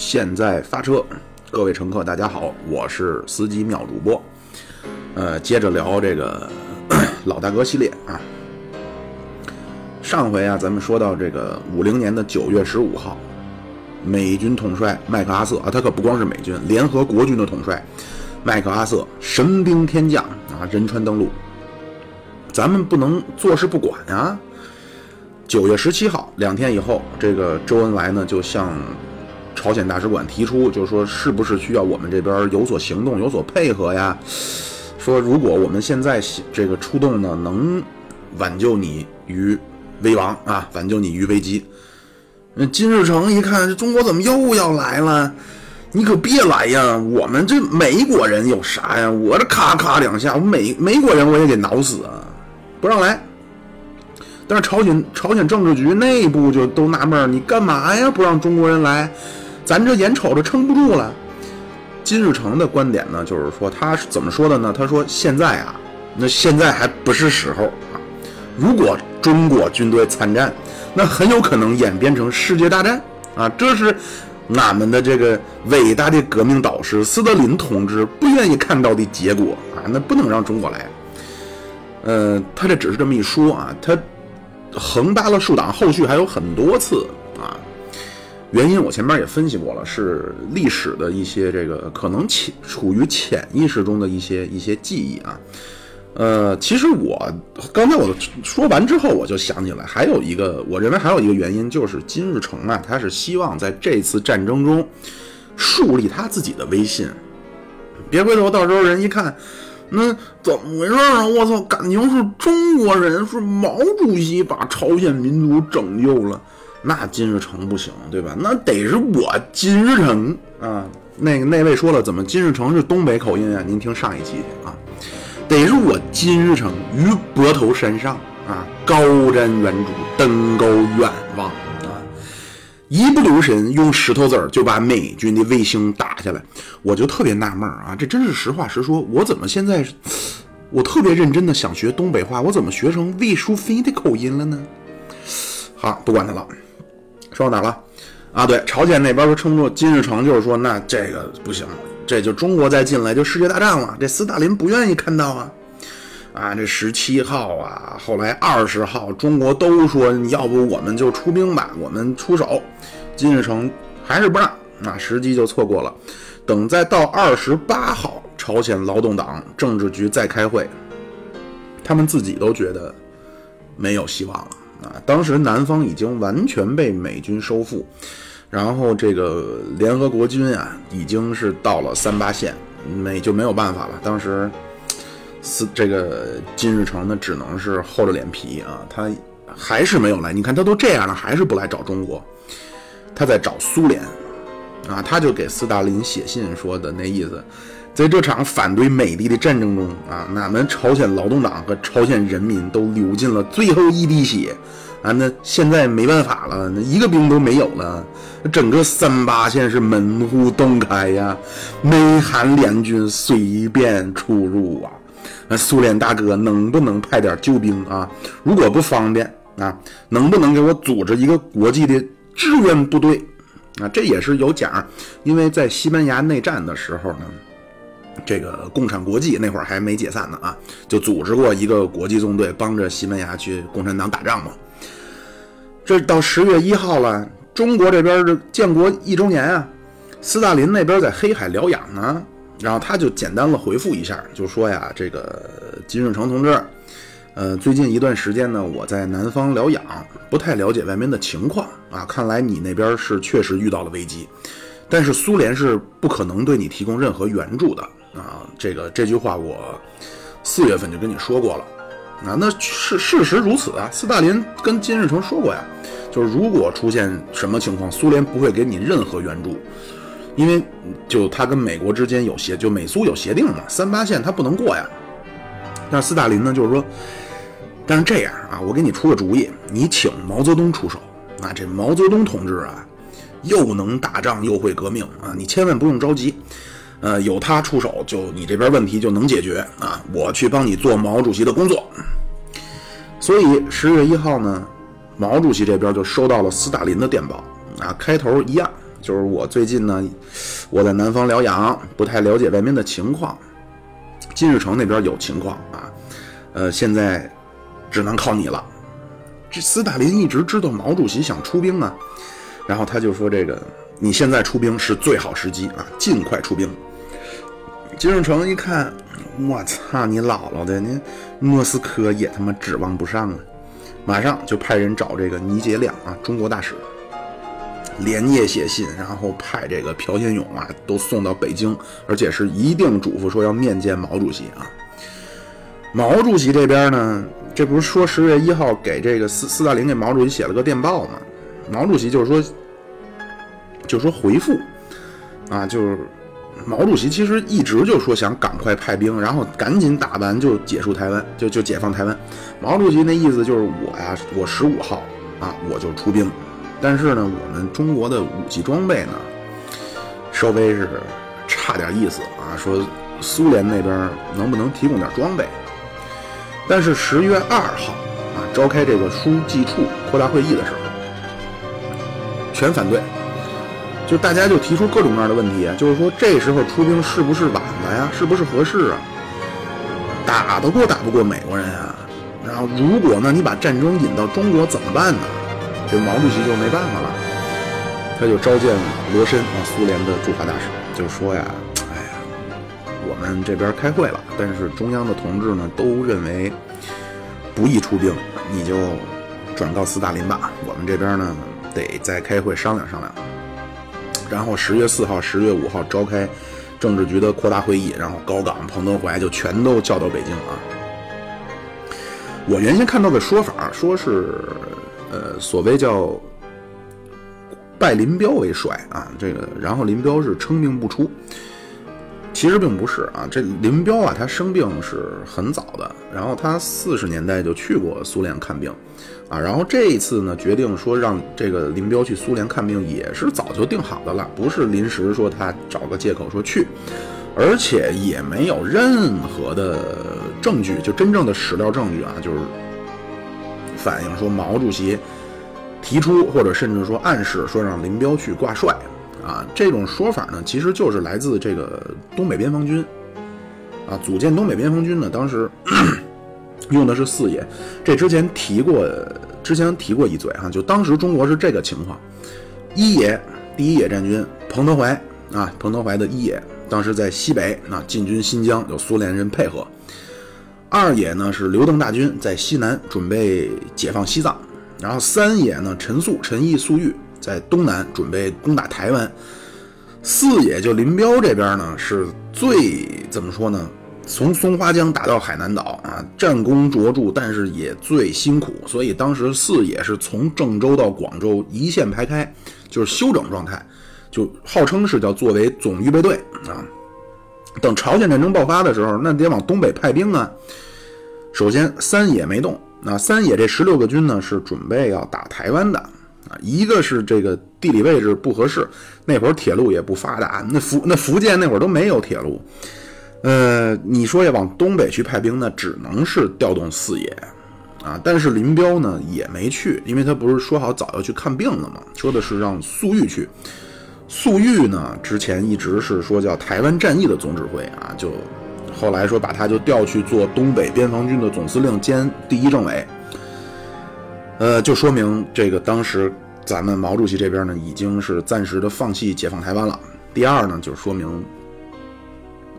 现在发车，各位乘客大家好，我是司机妙主播。呃，接着聊这个 老大哥系列啊。上回啊，咱们说到这个五零年的九月十五号，美军统帅麦克阿瑟啊，他可不光是美军，联合国军的统帅麦克阿瑟神兵天降啊，仁川登陆。咱们不能坐视不管啊。九月十七号，两天以后，这个周恩来呢就向朝鲜大使馆提出，就是说，是不是需要我们这边有所行动、有所配合呀？说如果我们现在这个出动呢，能挽救你于危亡啊，挽救你于危机。那金日成一看，这中国怎么又要来了？你可别来呀！我们这美国人有啥呀？我这咔咔两下，我美美国人我也给挠死啊！不让来。但是朝鲜朝鲜政治局内部就都纳闷你干嘛呀？不让中国人来？咱这眼瞅着撑不住了。金日成的观点呢，就是说他是怎么说的呢？他说现在啊，那现在还不是时候啊。如果中国军队参战，那很有可能演变成世界大战啊。这是俺们的这个伟大的革命导师斯大林同志不愿意看到的结果啊。那不能让中国来。呃，他这只是这么一说啊，他横扒了竖挡，后续还有很多次。原因我前面也分析过了，是历史的一些这个可能潜处于潜意识中的一些一些记忆啊。呃，其实我刚才我说完之后，我就想起来，还有一个我认为还有一个原因，就是金日成啊，他是希望在这次战争中树立他自己的威信。别回头到时候人一看，那怎么回事啊？我操，感情是中国人，是毛主席把朝鲜民族拯救了。那金日成不行，对吧？那得是我金日成啊！那个那位说了，怎么金日成是东北口音啊？您听上一期去啊，得是我金日成于泊头山上啊，高瞻远瞩，登高远望啊，一不留神用石头子儿就把美军的卫星打下来，我就特别纳闷啊！这真是实话实说，我怎么现在我特别认真的想学东北话，我怎么学成魏淑妃的口音了呢？好，不管他了。到哪了？啊，对，朝鲜那边说撑不住，金日成就是说，那这个不行，这就中国再进来就世界大战了。这斯大林不愿意看到啊，啊，这十七号啊，后来二十号，中国都说，要不我们就出兵吧，我们出手。金日成还是不让，那时机就错过了。等再到二十八号，朝鲜劳动党政治局再开会，他们自己都觉得没有希望了。啊，当时南方已经完全被美军收复，然后这个联合国军啊，已经是到了三八线，没就没有办法了。当时，是这个金日成呢，只能是厚着脸皮啊，他还是没有来。你看他都这样了，还是不来找中国，他在找苏联，啊，他就给斯大林写信说的那意思。在这场反对美帝的战争中啊，俺们朝鲜劳动党和朝鲜人民都流尽了最后一滴血啊！那现在没办法了，那一个兵都没有了，整个三八线是门户洞开呀，美韩联军随便出入啊！那苏联大哥能不能派点救兵啊？如果不方便啊，能不能给我组织一个国际的支援部队啊？这也是有讲，因为在西班牙内战的时候呢。这个共产国际那会儿还没解散呢啊，就组织过一个国际纵队，帮着西班牙去共产党打仗嘛。这到十月一号了，中国这边的建国一周年啊，斯大林那边在黑海疗养呢，然后他就简单的回复一下，就说呀，这个金日成同志，呃，最近一段时间呢，我在南方疗养，不太了解外面的情况啊，看来你那边是确实遇到了危机，但是苏联是不可能对你提供任何援助的。啊，这个这句话我四月份就跟你说过了，啊，那事事实如此啊。斯大林跟金日成说过呀，就是如果出现什么情况，苏联不会给你任何援助，因为就他跟美国之间有协，就美苏有协定嘛，三八线他不能过呀。但是斯大林呢，就是说，但是这样啊，我给你出个主意，你请毛泽东出手啊，这毛泽东同志啊，又能打仗又会革命啊，你千万不用着急。呃，有他出手，就你这边问题就能解决啊！我去帮你做毛主席的工作。所以十月一号呢，毛主席这边就收到了斯大林的电报啊，开头一样就是我最近呢，我在南方疗养，不太了解外面的情况。金日成那边有情况啊，呃，现在只能靠你了。这斯大林一直知道毛主席想出兵啊，然后他就说：“这个你现在出兵是最好时机啊，尽快出兵。”金日成一看，我操，你姥姥的，你莫斯科也他妈指望不上啊！马上就派人找这个倪杰亮啊，中国大使，连夜写信，然后派这个朴先勇啊，都送到北京，而且是一定嘱咐说要面见毛主席啊。毛主席这边呢，这不是说十月一号给这个斯斯大林给毛主席写了个电报吗？毛主席就是说，就说回复啊，就是。毛主席其实一直就说想赶快派兵，然后赶紧打完就结束台湾，就就解放台湾。毛主席那意思就是我呀，我十五号啊我就出兵，但是呢，我们中国的武器装备呢，稍微是差点意思啊，说苏联那边能不能提供点装备？但是十月二号啊，召开这个书记处扩大会议的时候，全反对。就大家就提出各种各样的问题，就是说这时候出兵是不是晚了呀？是不是合适啊？打得过打不过美国人啊？然后如果呢，你把战争引到中国怎么办呢？这毛主席就没办法了，他就召见罗申啊，苏联的驻华大使，就说呀，哎呀，我们这边开会了，但是中央的同志呢都认为不宜出兵，你就转告斯大林吧，我们这边呢得再开会商量商量。然后十月四号、十月五号召开政治局的扩大会议，然后高岗、彭德怀就全都叫到北京啊。我原先看到的说法说是，呃，所谓叫拜林彪为帅啊，这个然后林彪是称病不出。其实并不是啊，这林彪啊，他生病是很早的，然后他四十年代就去过苏联看病。啊，然后这一次呢，决定说让这个林彪去苏联看病，也是早就定好的了，不是临时说他找个借口说去，而且也没有任何的证据，就真正的史料证据啊，就是反映说毛主席提出或者甚至说暗示说让林彪去挂帅啊，这种说法呢，其实就是来自这个东北边防军啊，组建东北边防军呢，当时。用的是四野，这之前提过，之前提过一嘴哈，就当时中国是这个情况：一野第一野战军彭德怀啊，彭德怀的一野当时在西北啊进军新疆，有苏联人配合；二野呢是刘邓大军在西南准备解放西藏；然后三野呢陈粟、陈毅、粟裕在东南准备攻打台湾；四野就林彪这边呢是最怎么说呢？从松花江打到海南岛啊，战功卓著，但是也最辛苦，所以当时四野是从郑州到广州一线排开，就是休整状态，就号称是叫作为总预备队啊。等朝鲜战争爆发的时候，那得往东北派兵啊。首先三野没动，那三野这十六个军呢是准备要打台湾的啊，一个是这个地理位置不合适，那会儿铁路也不发达，那福那福建那会儿都没有铁路。呃，你说要往东北去派兵呢，只能是调动四野，啊，但是林彪呢也没去，因为他不是说好早要去看病了吗？说的是让粟裕去。粟裕呢之前一直是说叫台湾战役的总指挥啊，就后来说把他就调去做东北边防军的总司令兼第一政委。呃，就说明这个当时咱们毛主席这边呢已经是暂时的放弃解放台湾了。第二呢，就说明。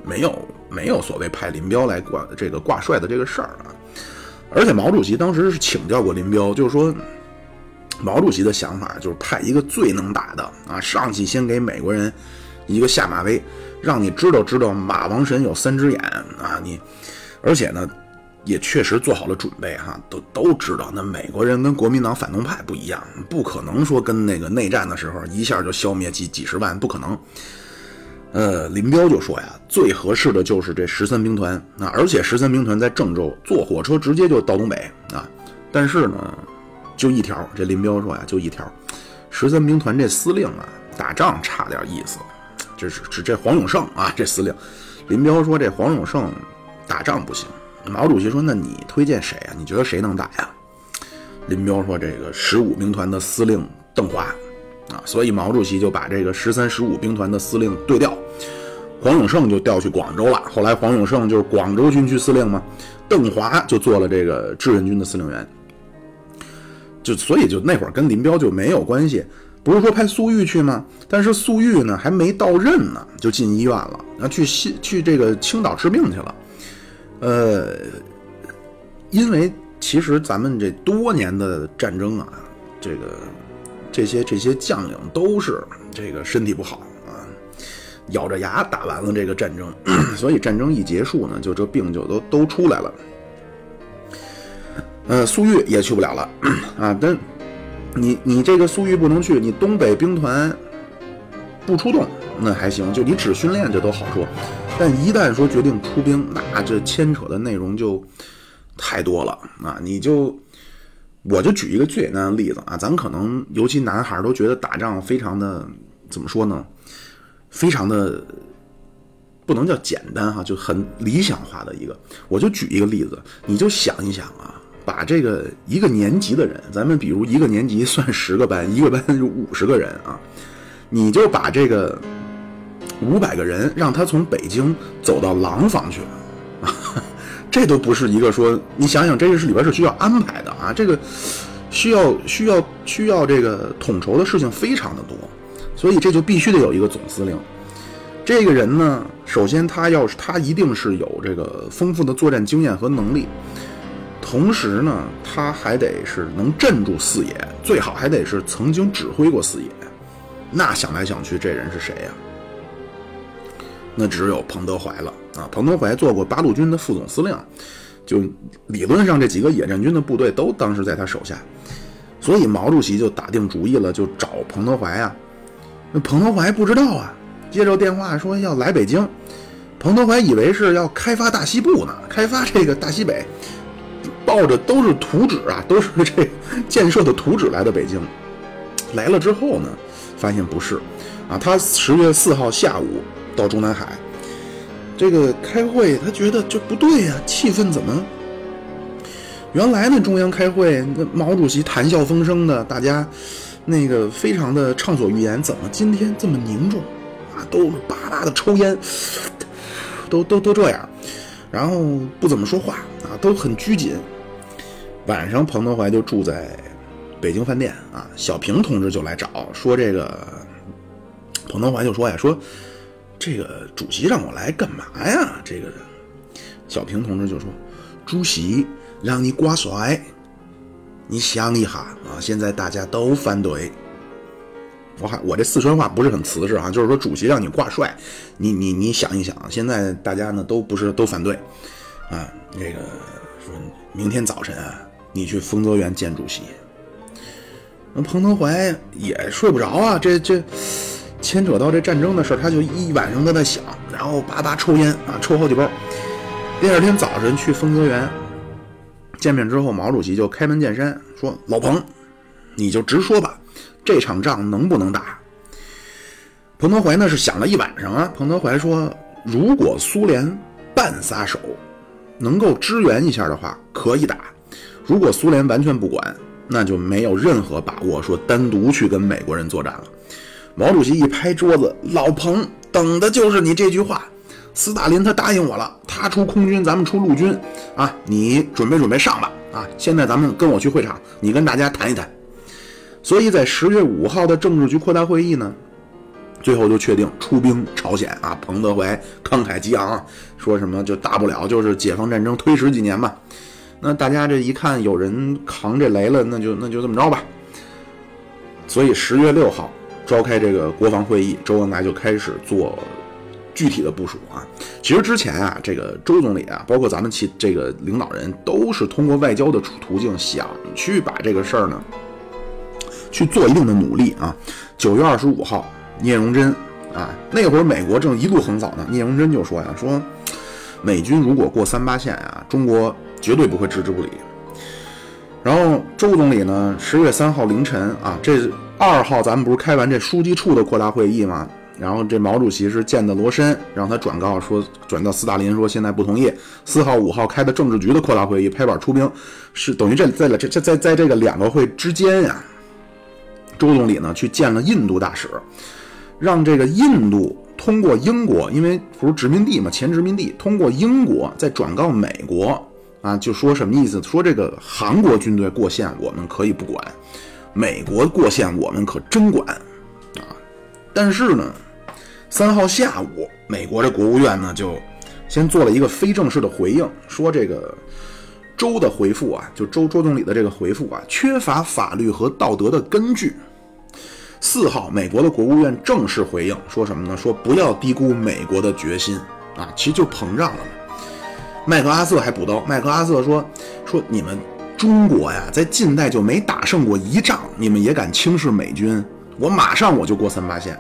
没有没有所谓派林彪来挂这个挂帅的这个事儿啊，而且毛主席当时是请教过林彪，就是说毛主席的想法就是派一个最能打的啊，上去先给美国人一个下马威，让你知道知道马王神有三只眼啊，你而且呢也确实做好了准备哈，都都知道那美国人跟国民党反动派不一样，不可能说跟那个内战的时候一下就消灭几几十万，不可能。呃，林彪就说呀，最合适的就是这十三兵团啊，而且十三兵团在郑州坐火车直接就到东北啊。但是呢，就一条，这林彪说呀，就一条，十三兵团这司令啊，打仗差点意思。这是指这黄永胜啊，这司令。林彪说这黄永胜打仗不行。毛主席说，那你推荐谁啊？你觉得谁能打呀？林彪说这个十五兵团的司令邓华啊，所以毛主席就把这个十三、十五兵团的司令对调，黄永胜就调去广州了。后来黄永胜就是广州军区司令嘛，邓华就做了这个志愿军的司令员。就所以就那会儿跟林彪就没有关系，不是说派粟裕去吗？但是粟裕呢还没到任呢，就进医院了，然后去西去这个青岛治病去了。呃，因为其实咱们这多年的战争啊，这个这些这些将领都是这个身体不好，咬着牙打完了这个战争，所以战争一结束呢，就这病就都都出来了。呃，粟裕也去不了了 啊！但你你这个粟裕不能去，你东北兵团不出动那还行，就你只训练这都好说。但一旦说决定出兵，那这牵扯的内容就太多了啊！你就我就举一个最简单的例子啊，咱可能尤其男孩都觉得打仗非常的怎么说呢？非常的不能叫简单哈，就很理想化的一个。我就举一个例子，你就想一想啊。把这个一个年级的人，咱们比如一个年级算十个班，一个班就五十个人啊，你就把这个五百个人让他从北京走到廊坊去，这都不是一个说你想想，这个是里边是需要安排的啊，这个需要需要需要这个统筹的事情非常的多，所以这就必须得有一个总司令。这个人呢，首先他要是他一定是有这个丰富的作战经验和能力。同时呢，他还得是能镇住四野，最好还得是曾经指挥过四野。那想来想去，这人是谁呀？那只有彭德怀了啊！彭德怀做过八路军的副总司令，就理论上这几个野战军的部队都当时在他手下，所以毛主席就打定主意了，就找彭德怀啊。那彭德怀不知道啊，接着电话说要来北京，彭德怀以为是要开发大西部呢，开发这个大西北。抱着都是图纸啊，都是这 建设的图纸来的北京。来了之后呢，发现不是，啊，他十月四号下午到中南海，这个开会，他觉得这不对呀，气氛怎么？原来呢，中央开会，那毛主席谈笑风生的，大家那个非常的畅所欲言，怎么今天这么凝重？啊，都巴巴的抽烟，都都都这样，然后不怎么说话啊。都很拘谨。晚上，彭德怀就住在北京饭店啊。小平同志就来找，说这个彭德怀就说呀，说这个主席让我来干嘛呀？这个小平同志就说，主席让你挂帅，你想一下啊，现在大家都反对。我还我这四川话不是很瓷实啊，就是说主席让你挂帅，你你你想一想，现在大家呢都不是都反对。啊，这个说明天早晨啊，你去丰泽园见主席。那彭德怀也睡不着啊，这这牵扯到这战争的事他就一晚上在那想，然后叭叭抽烟啊，抽好几包。第二天早晨去丰泽园见面之后，毛主席就开门见山说：“老彭，你就直说吧，这场仗能不能打？”彭德怀呢是想了一晚上啊。彭德怀说：“如果苏联半撒手。”能够支援一下的话，可以打；如果苏联完全不管，那就没有任何把握说单独去跟美国人作战了。毛主席一拍桌子：“老彭，等的就是你这句话。斯大林他答应我了，他出空军，咱们出陆军啊！你准备准备上吧！啊，现在咱们跟我去会场，你跟大家谈一谈。”所以在十月五号的政治局扩大会议呢。最后就确定出兵朝鲜啊！彭德怀慷慨激昂，说什么就大不了就是解放战争推迟几年吧。那大家这一看有人扛这雷了，那就那就这么着吧。所以十月六号召开这个国防会议，周恩来就开始做具体的部署啊。其实之前啊，这个周总理啊，包括咱们其这个领导人，都是通过外交的途径想去把这个事儿呢去做一定的努力啊。九月二十五号。聂荣臻啊，那会儿美国正一路横扫呢。聂荣臻就说呀：“说美军如果过三八线啊，中国绝对不会置之不理。”然后周总理呢，十月三号凌晨啊，这二号咱们不是开完这书记处的扩大会议吗？然后这毛主席是见的罗申，让他转告说，转到斯大林说现在不同意。四号、五号开的政治局的扩大会议，拍板出兵，是等于这在了这这在在这个两个会之间呀。周总理呢去见了印度大使，让这个印度通过英国，因为不是殖民地嘛，前殖民地，通过英国再转告美国啊，就说什么意思？说这个韩国军队过线我们可以不管，美国过线我们可真管啊！但是呢，三号下午，美国的国务院呢就先做了一个非正式的回应，说这个。周的回复啊，就周周总理的这个回复啊，缺乏法律和道德的根据。四号，美国的国务院正式回应说什么呢？说不要低估美国的决心啊，其实就膨胀了嘛。麦克阿瑟还补刀，麦克阿瑟说说你们中国呀，在近代就没打胜过一仗，你们也敢轻视美军？我马上我就过三八线。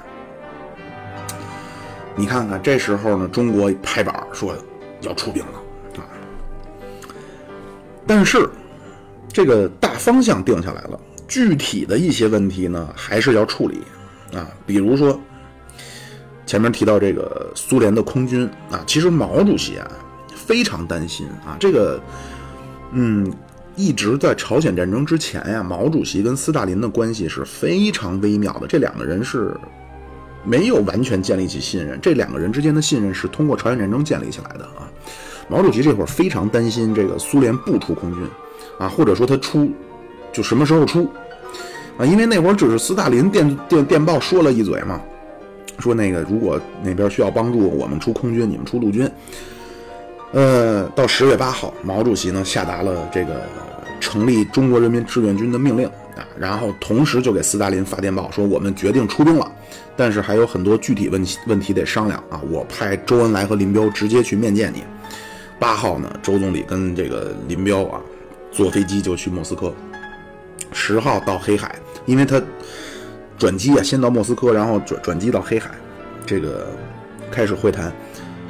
你看看这时候呢，中国拍板说要出兵了啊。但是，这个大方向定下来了，具体的一些问题呢，还是要处理啊。比如说，前面提到这个苏联的空军啊，其实毛主席啊非常担心啊。这个，嗯，一直在朝鲜战争之前呀，毛主席跟斯大林的关系是非常微妙的，这两个人是没有完全建立起信任，这两个人之间的信任是通过朝鲜战争建立起来的啊。毛主席这会儿非常担心这个苏联不出空军，啊，或者说他出，就什么时候出，啊，因为那会儿只是斯大林电电电报说了一嘴嘛，说那个如果那边需要帮助，我们出空军，你们出陆军。呃，到十月八号，毛主席呢下达了这个成立中国人民志愿军的命令啊，然后同时就给斯大林发电报说我们决定出兵了，但是还有很多具体问题问题得商量啊，我派周恩来和林彪直接去面见你。八号呢，周总理跟这个林彪啊，坐飞机就去莫斯科。十号到黑海，因为他转机啊，先到莫斯科，然后转转机到黑海，这个开始会谈。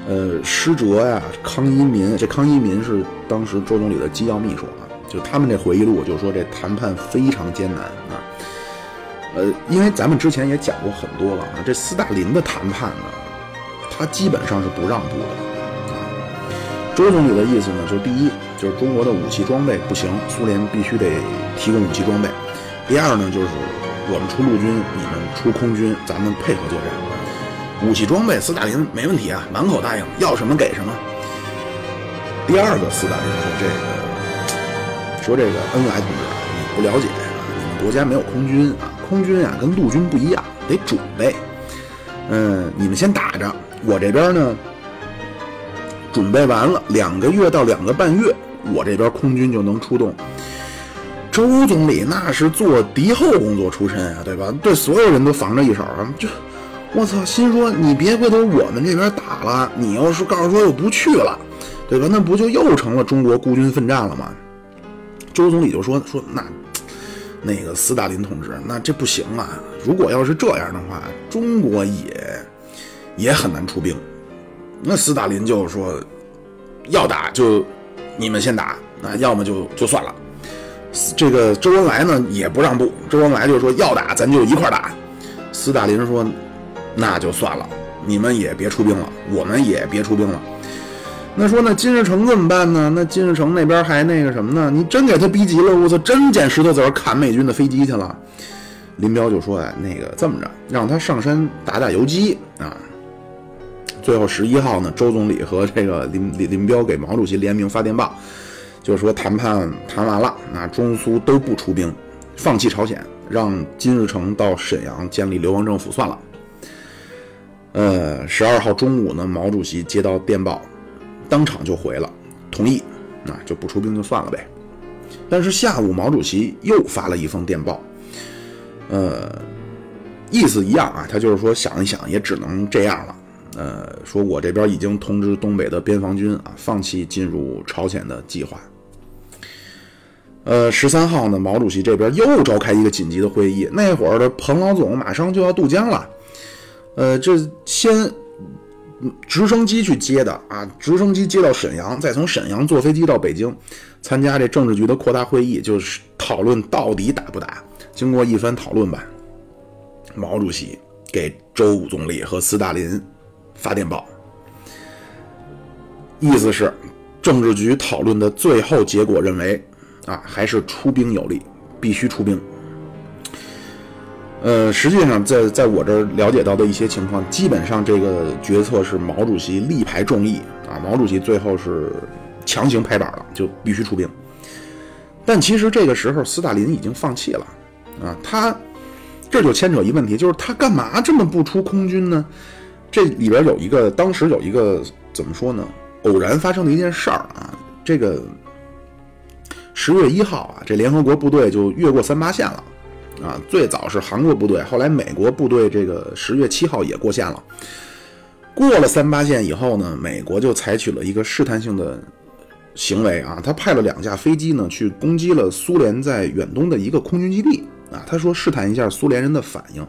呃，施哲呀，康一民，这康一民是当时周总理的机要秘书啊，就他们这回忆录就说这谈判非常艰难啊。呃，因为咱们之前也讲过很多了啊，这斯大林的谈判呢，他基本上是不让步的。周总理的意思呢，就是第一，就是中国的武器装备不行，苏联必须得提供武器装备；第二呢，就是我们出陆军，你们出空军，咱们配合作战。武器装备，斯大林没问题啊，满口答应，要什么给什么。第二个，斯大林说这个，说这个恩来同志，你不了解，你们国家没有空军啊，空军啊跟陆军不一样，得准备。嗯，你们先打着，我这边呢。准备完了，两个月到两个半月，我这边空军就能出动。周总理那是做敌后工作出身啊，对吧？对所有人都防着一手啊。就我操，心说你别回头我们这边打了，你要是告诉说又不去了，对吧？那不就又成了中国孤军奋战了吗？周总理就说说那那个斯大林同志，那这不行啊！如果要是这样的话，中国也也很难出兵。那斯大林就说：“要打就你们先打，那要么就就算了。”这个周恩来呢也不让步，周恩来就说：“要打咱就一块打。”斯大林说：“那就算了，你们也别出兵了，我们也别出兵了。”那说那金日成怎么办呢？那金日成那边还那个什么呢？你真给他逼急了，我操，真捡石头子砍美军的飞机去了。林彪就说：“哎，那个这么着，让他上山打打游击啊。”最后十一号呢，周总理和这个林林林彪给毛主席联名发电报，就是说谈判谈完了，那中苏都不出兵，放弃朝鲜，让金日成到沈阳建立流亡政府算了。呃，十二号中午呢，毛主席接到电报，当场就回了，同意，那就不出兵就算了呗。但是下午毛主席又发了一封电报，呃，意思一样啊，他就是说想一想，也只能这样了。呃，说我这边已经通知东北的边防军啊，放弃进入朝鲜的计划。呃，十三号呢，毛主席这边又召开一个紧急的会议。那会儿的彭老总马上就要渡江了，呃，这先直升机去接的啊，直升机接到沈阳，再从沈阳坐飞机到北京，参加这政治局的扩大会议，就是讨论到底打不打。经过一番讨论吧，毛主席给周总理和斯大林。发电报，意思是政治局讨论的最后结果认为，啊，还是出兵有利，必须出兵。呃，实际上在在我这儿了解到的一些情况，基本上这个决策是毛主席力排众议啊，毛主席最后是强行拍板了，就必须出兵。但其实这个时候，斯大林已经放弃了啊，他这就牵扯一问题，就是他干嘛这么不出空军呢？这里边有一个，当时有一个怎么说呢？偶然发生的一件事儿啊，这个十月一号啊，这联合国部队就越过三八线了。啊，最早是韩国部队，后来美国部队这个十月七号也过线了。过了三八线以后呢，美国就采取了一个试探性的行为啊，他派了两架飞机呢去攻击了苏联在远东的一个空军基地啊，他说试探一下苏联人的反应。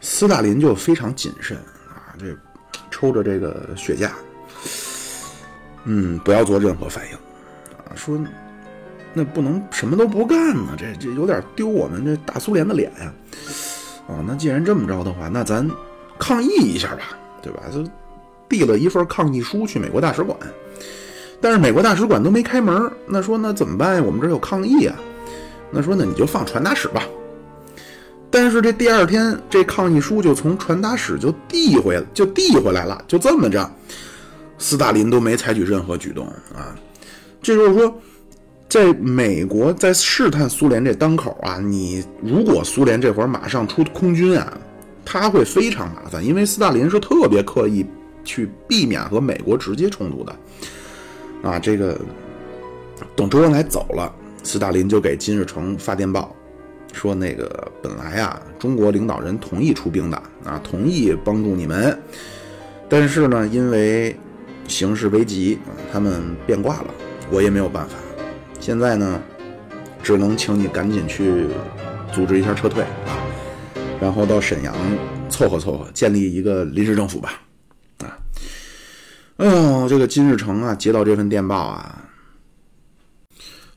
斯大林就非常谨慎啊，这抽着这个雪茄，嗯，不要做任何反应啊，说。那不能什么都不干呢，这这有点丢我们这大苏联的脸呀！啊，那既然这么着的话，那咱抗议一下吧，对吧？就递了一份抗议书去美国大使馆，但是美国大使馆都没开门。那说那怎么办呀？我们这有抗议啊！那说那你就放传达室吧。但是这第二天，这抗议书就从传达室就递回就递回来了，就这么着，斯大林都没采取任何举动啊！这就是说。在美国在试探苏联这当口啊，你如果苏联这会儿马上出空军啊，他会非常麻烦，因为斯大林是特别刻意去避免和美国直接冲突的。啊，这个等周恩来走了，斯大林就给金日成发电报，说那个本来啊，中国领导人同意出兵的啊，同意帮助你们，但是呢，因为形势危急，他们变卦了，我也没有办法。现在呢，只能请你赶紧去组织一下撤退啊，然后到沈阳凑合凑合，建立一个临时政府吧。啊，哎呦，这个金日成啊，接到这份电报啊，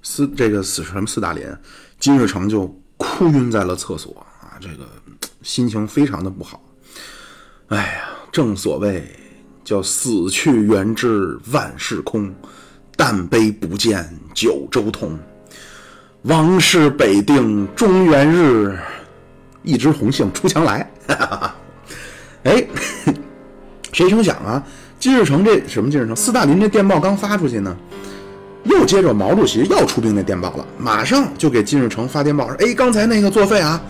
斯这个死什么斯大林，金日成就哭晕在了厕所啊，这个心情非常的不好。哎呀，正所谓叫死去元知万事空。但悲不见九州同，王师北定中原日，一枝红杏出墙来。哎，谁成想啊？金日成这什么金日成？斯大林这电报刚发出去呢，又接着毛主席要出兵那电报了，马上就给金日成发电报说：“哎，刚才那个作废啊，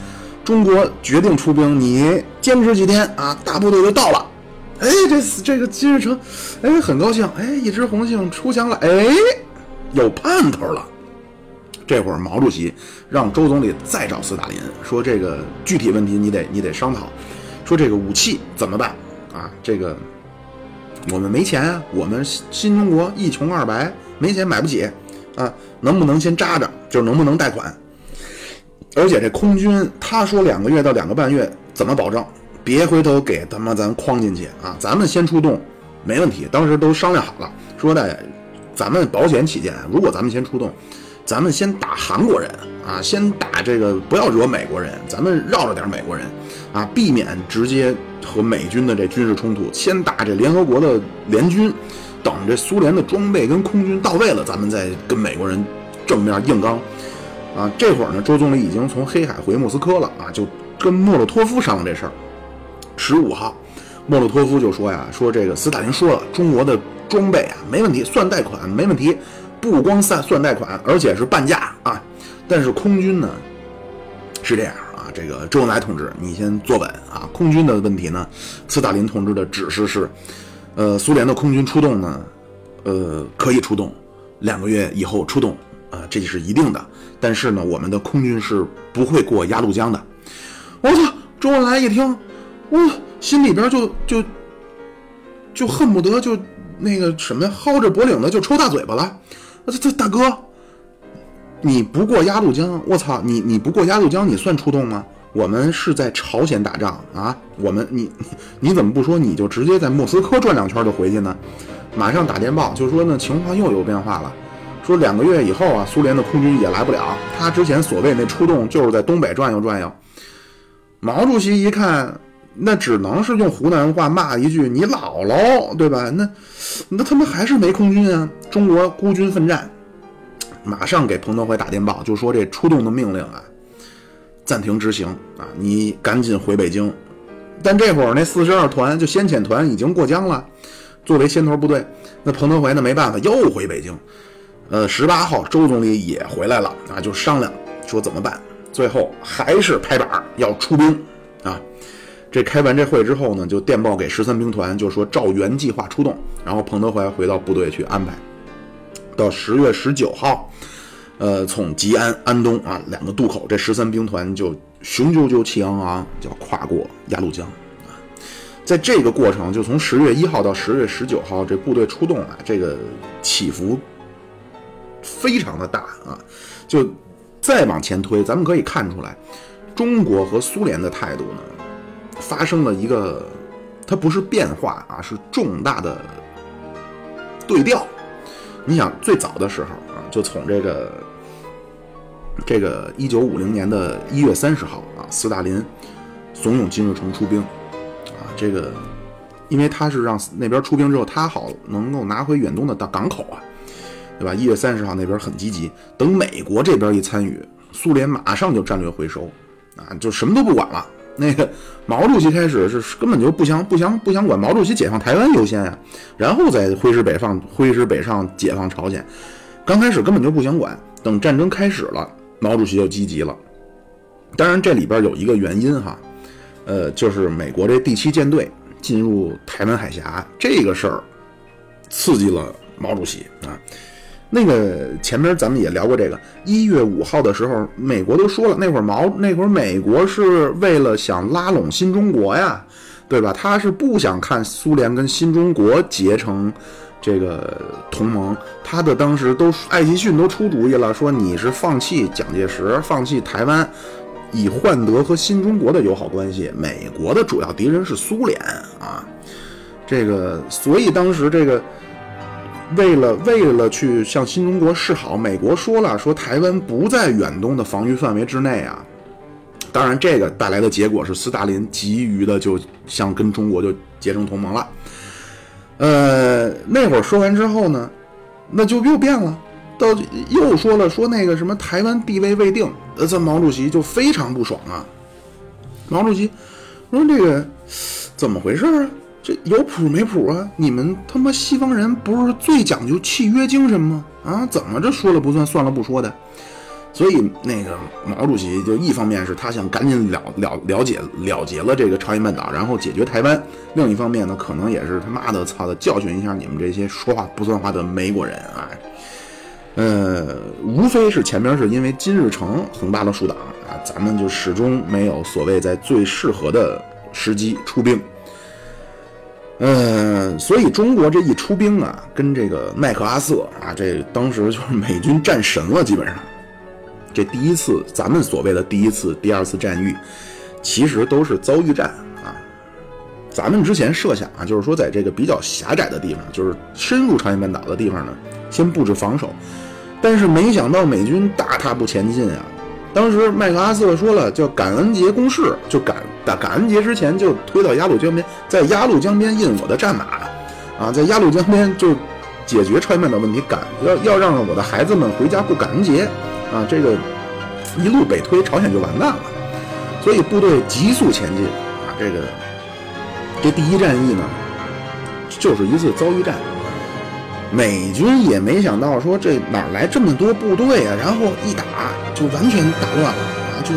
中国决定出兵，你坚持几天啊，大部队就到了。”哎，这这个金日成，哎，很高兴，哎，一枝红杏出墙来，哎，有盼头了。这会儿毛主席让周总理再找斯大林，说这个具体问题你得你得商讨，说这个武器怎么办啊？这个我们没钱啊，我们新中国一穷二白，没钱买不起啊，能不能先扎着？就能不能贷款？而且这空军，他说两个月到两个半月，怎么保证？别回头给他妈咱框进去啊！咱们先出动，没问题。当时都商量好了，说的咱们保险起见，如果咱们先出动，咱们先打韩国人啊，先打这个，不要惹美国人，咱们绕着点美国人啊，避免直接和美军的这军事冲突。先打这联合国的联军，等这苏联的装备跟空军到位了，咱们再跟美国人正面硬刚啊！这会儿呢，周总理已经从黑海回莫斯科了啊，就跟莫洛托夫商量这事儿。十五号，莫洛托夫就说呀：“说这个斯大林说了，中国的装备啊没问题，算贷款没问题，不光算算贷款，而且是半价啊。但是空军呢是这样啊，这个周恩来同志，你先坐稳啊。空军的问题呢，斯大林同志的指示是，呃，苏联的空军出动呢，呃，可以出动，两个月以后出动啊，这是一定的。但是呢，我们的空军是不会过鸭绿江的。我操！周恩来一听。”我心里边就就就恨不得就那个什么薅着脖领子就抽大嘴巴了。这这大哥，你不过鸭绿江，我操你你不过鸭绿江，你算出动吗？我们是在朝鲜打仗啊，我们你你怎么不说你就直接在莫斯科转两圈就回去呢？马上打电报就说呢情况又有变化了，说两个月以后啊，苏联的空军也来不了，他之前所谓那出动就是在东北转悠转悠。毛主席一看。那只能是用湖南话骂一句“你姥姥”，对吧？那那他妈还是没空军啊！中国孤军奋战，马上给彭德怀打电报，就说这出动的命令啊，暂停执行啊，你赶紧回北京。但这会儿那四十二团就先遣团已经过江了，作为先头部队，那彭德怀呢没办法又回北京。呃，十八号周总理也回来了啊，就商量说怎么办。最后还是拍板要出兵啊。这开完这会之后呢，就电报给十三兵团，就说照原计划出动。然后彭德怀回到部队去安排。到十月十九号，呃，从吉安、安东啊两个渡口，这十三兵团就雄赳赳、气昂昂，就要跨过鸭绿江。在这个过程，就从十月一号到十月十九号，这部队出动啊，这个起伏非常的大啊。就再往前推，咱们可以看出来，中国和苏联的态度呢。发生了一个，它不是变化啊，是重大的对调。你想，最早的时候啊，就从这个这个一九五零年的一月三十号啊，斯大林怂恿金日成出兵啊，这个因为他是让那边出兵之后，他好能够拿回远东的大港口啊，对吧？一月三十号那边很积极，等美国这边一参与，苏联马上就战略回收啊，就什么都不管了。那个毛主席开始是根本就不想不想不想管，毛主席解放台湾优先呀，然后再挥师北上挥师北上解放朝鲜。刚开始根本就不想管，等战争开始了，毛主席就积极了。当然这里边有一个原因哈，呃，就是美国这第七舰队进入台湾海峡这个事儿，刺激了毛主席啊。那个前面咱们也聊过这个，一月五号的时候，美国都说了，那会儿毛那会儿美国是为了想拉拢新中国呀，对吧？他是不想看苏联跟新中国结成这个同盟，他的当时都艾奇逊都出主意了，说你是放弃蒋介石，放弃台湾，以换得和新中国的友好关系。美国的主要敌人是苏联啊，这个所以当时这个。为了为了去向新中国示好，美国说了，说台湾不在远东的防御范围之内啊。当然，这个带来的结果是斯大林急于的就想跟中国就结成同盟了。呃，那会儿说完之后呢，那就又变了，到又说了说那个什么台湾地位未定，呃，这毛主席就非常不爽啊。毛主席说这个怎么回事啊？有谱没谱啊？你们他妈西方人不是最讲究契约精神吗？啊，怎么这说了不算，算了不说的？所以那个毛主席就一方面是他想赶紧了了了解了结了这个朝鲜半岛，然后解决台湾；另一方面呢，可能也是他妈的操的教训一下你们这些说话不算话的美国人啊。呃，无非是前面是因为金日成横霸了数党啊，咱们就始终没有所谓在最适合的时机出兵。嗯，所以中国这一出兵啊，跟这个麦克阿瑟啊，这当时就是美军战神了，基本上。这第一次，咱们所谓的第一次、第二次战役，其实都是遭遇战啊。咱们之前设想啊，就是说在这个比较狭窄的地方，就是深入朝鲜半岛的地方呢，先布置防守。但是没想到美军大踏步前进啊。当时麦克阿瑟说了，叫感恩节攻势，就感打感恩节之前就推到鸭绿江边，在鸭绿江边印我的战马，啊，在鸭绿江边就解决朝鲜半岛问题，赶要要让我的孩子们回家过感恩节，啊，这个一路北推，朝鲜就完蛋了，所以部队急速前进，啊，这个这第一战役呢，就是一次遭遇战。美军也没想到说这哪来这么多部队啊，然后一打就完全打乱了啊，就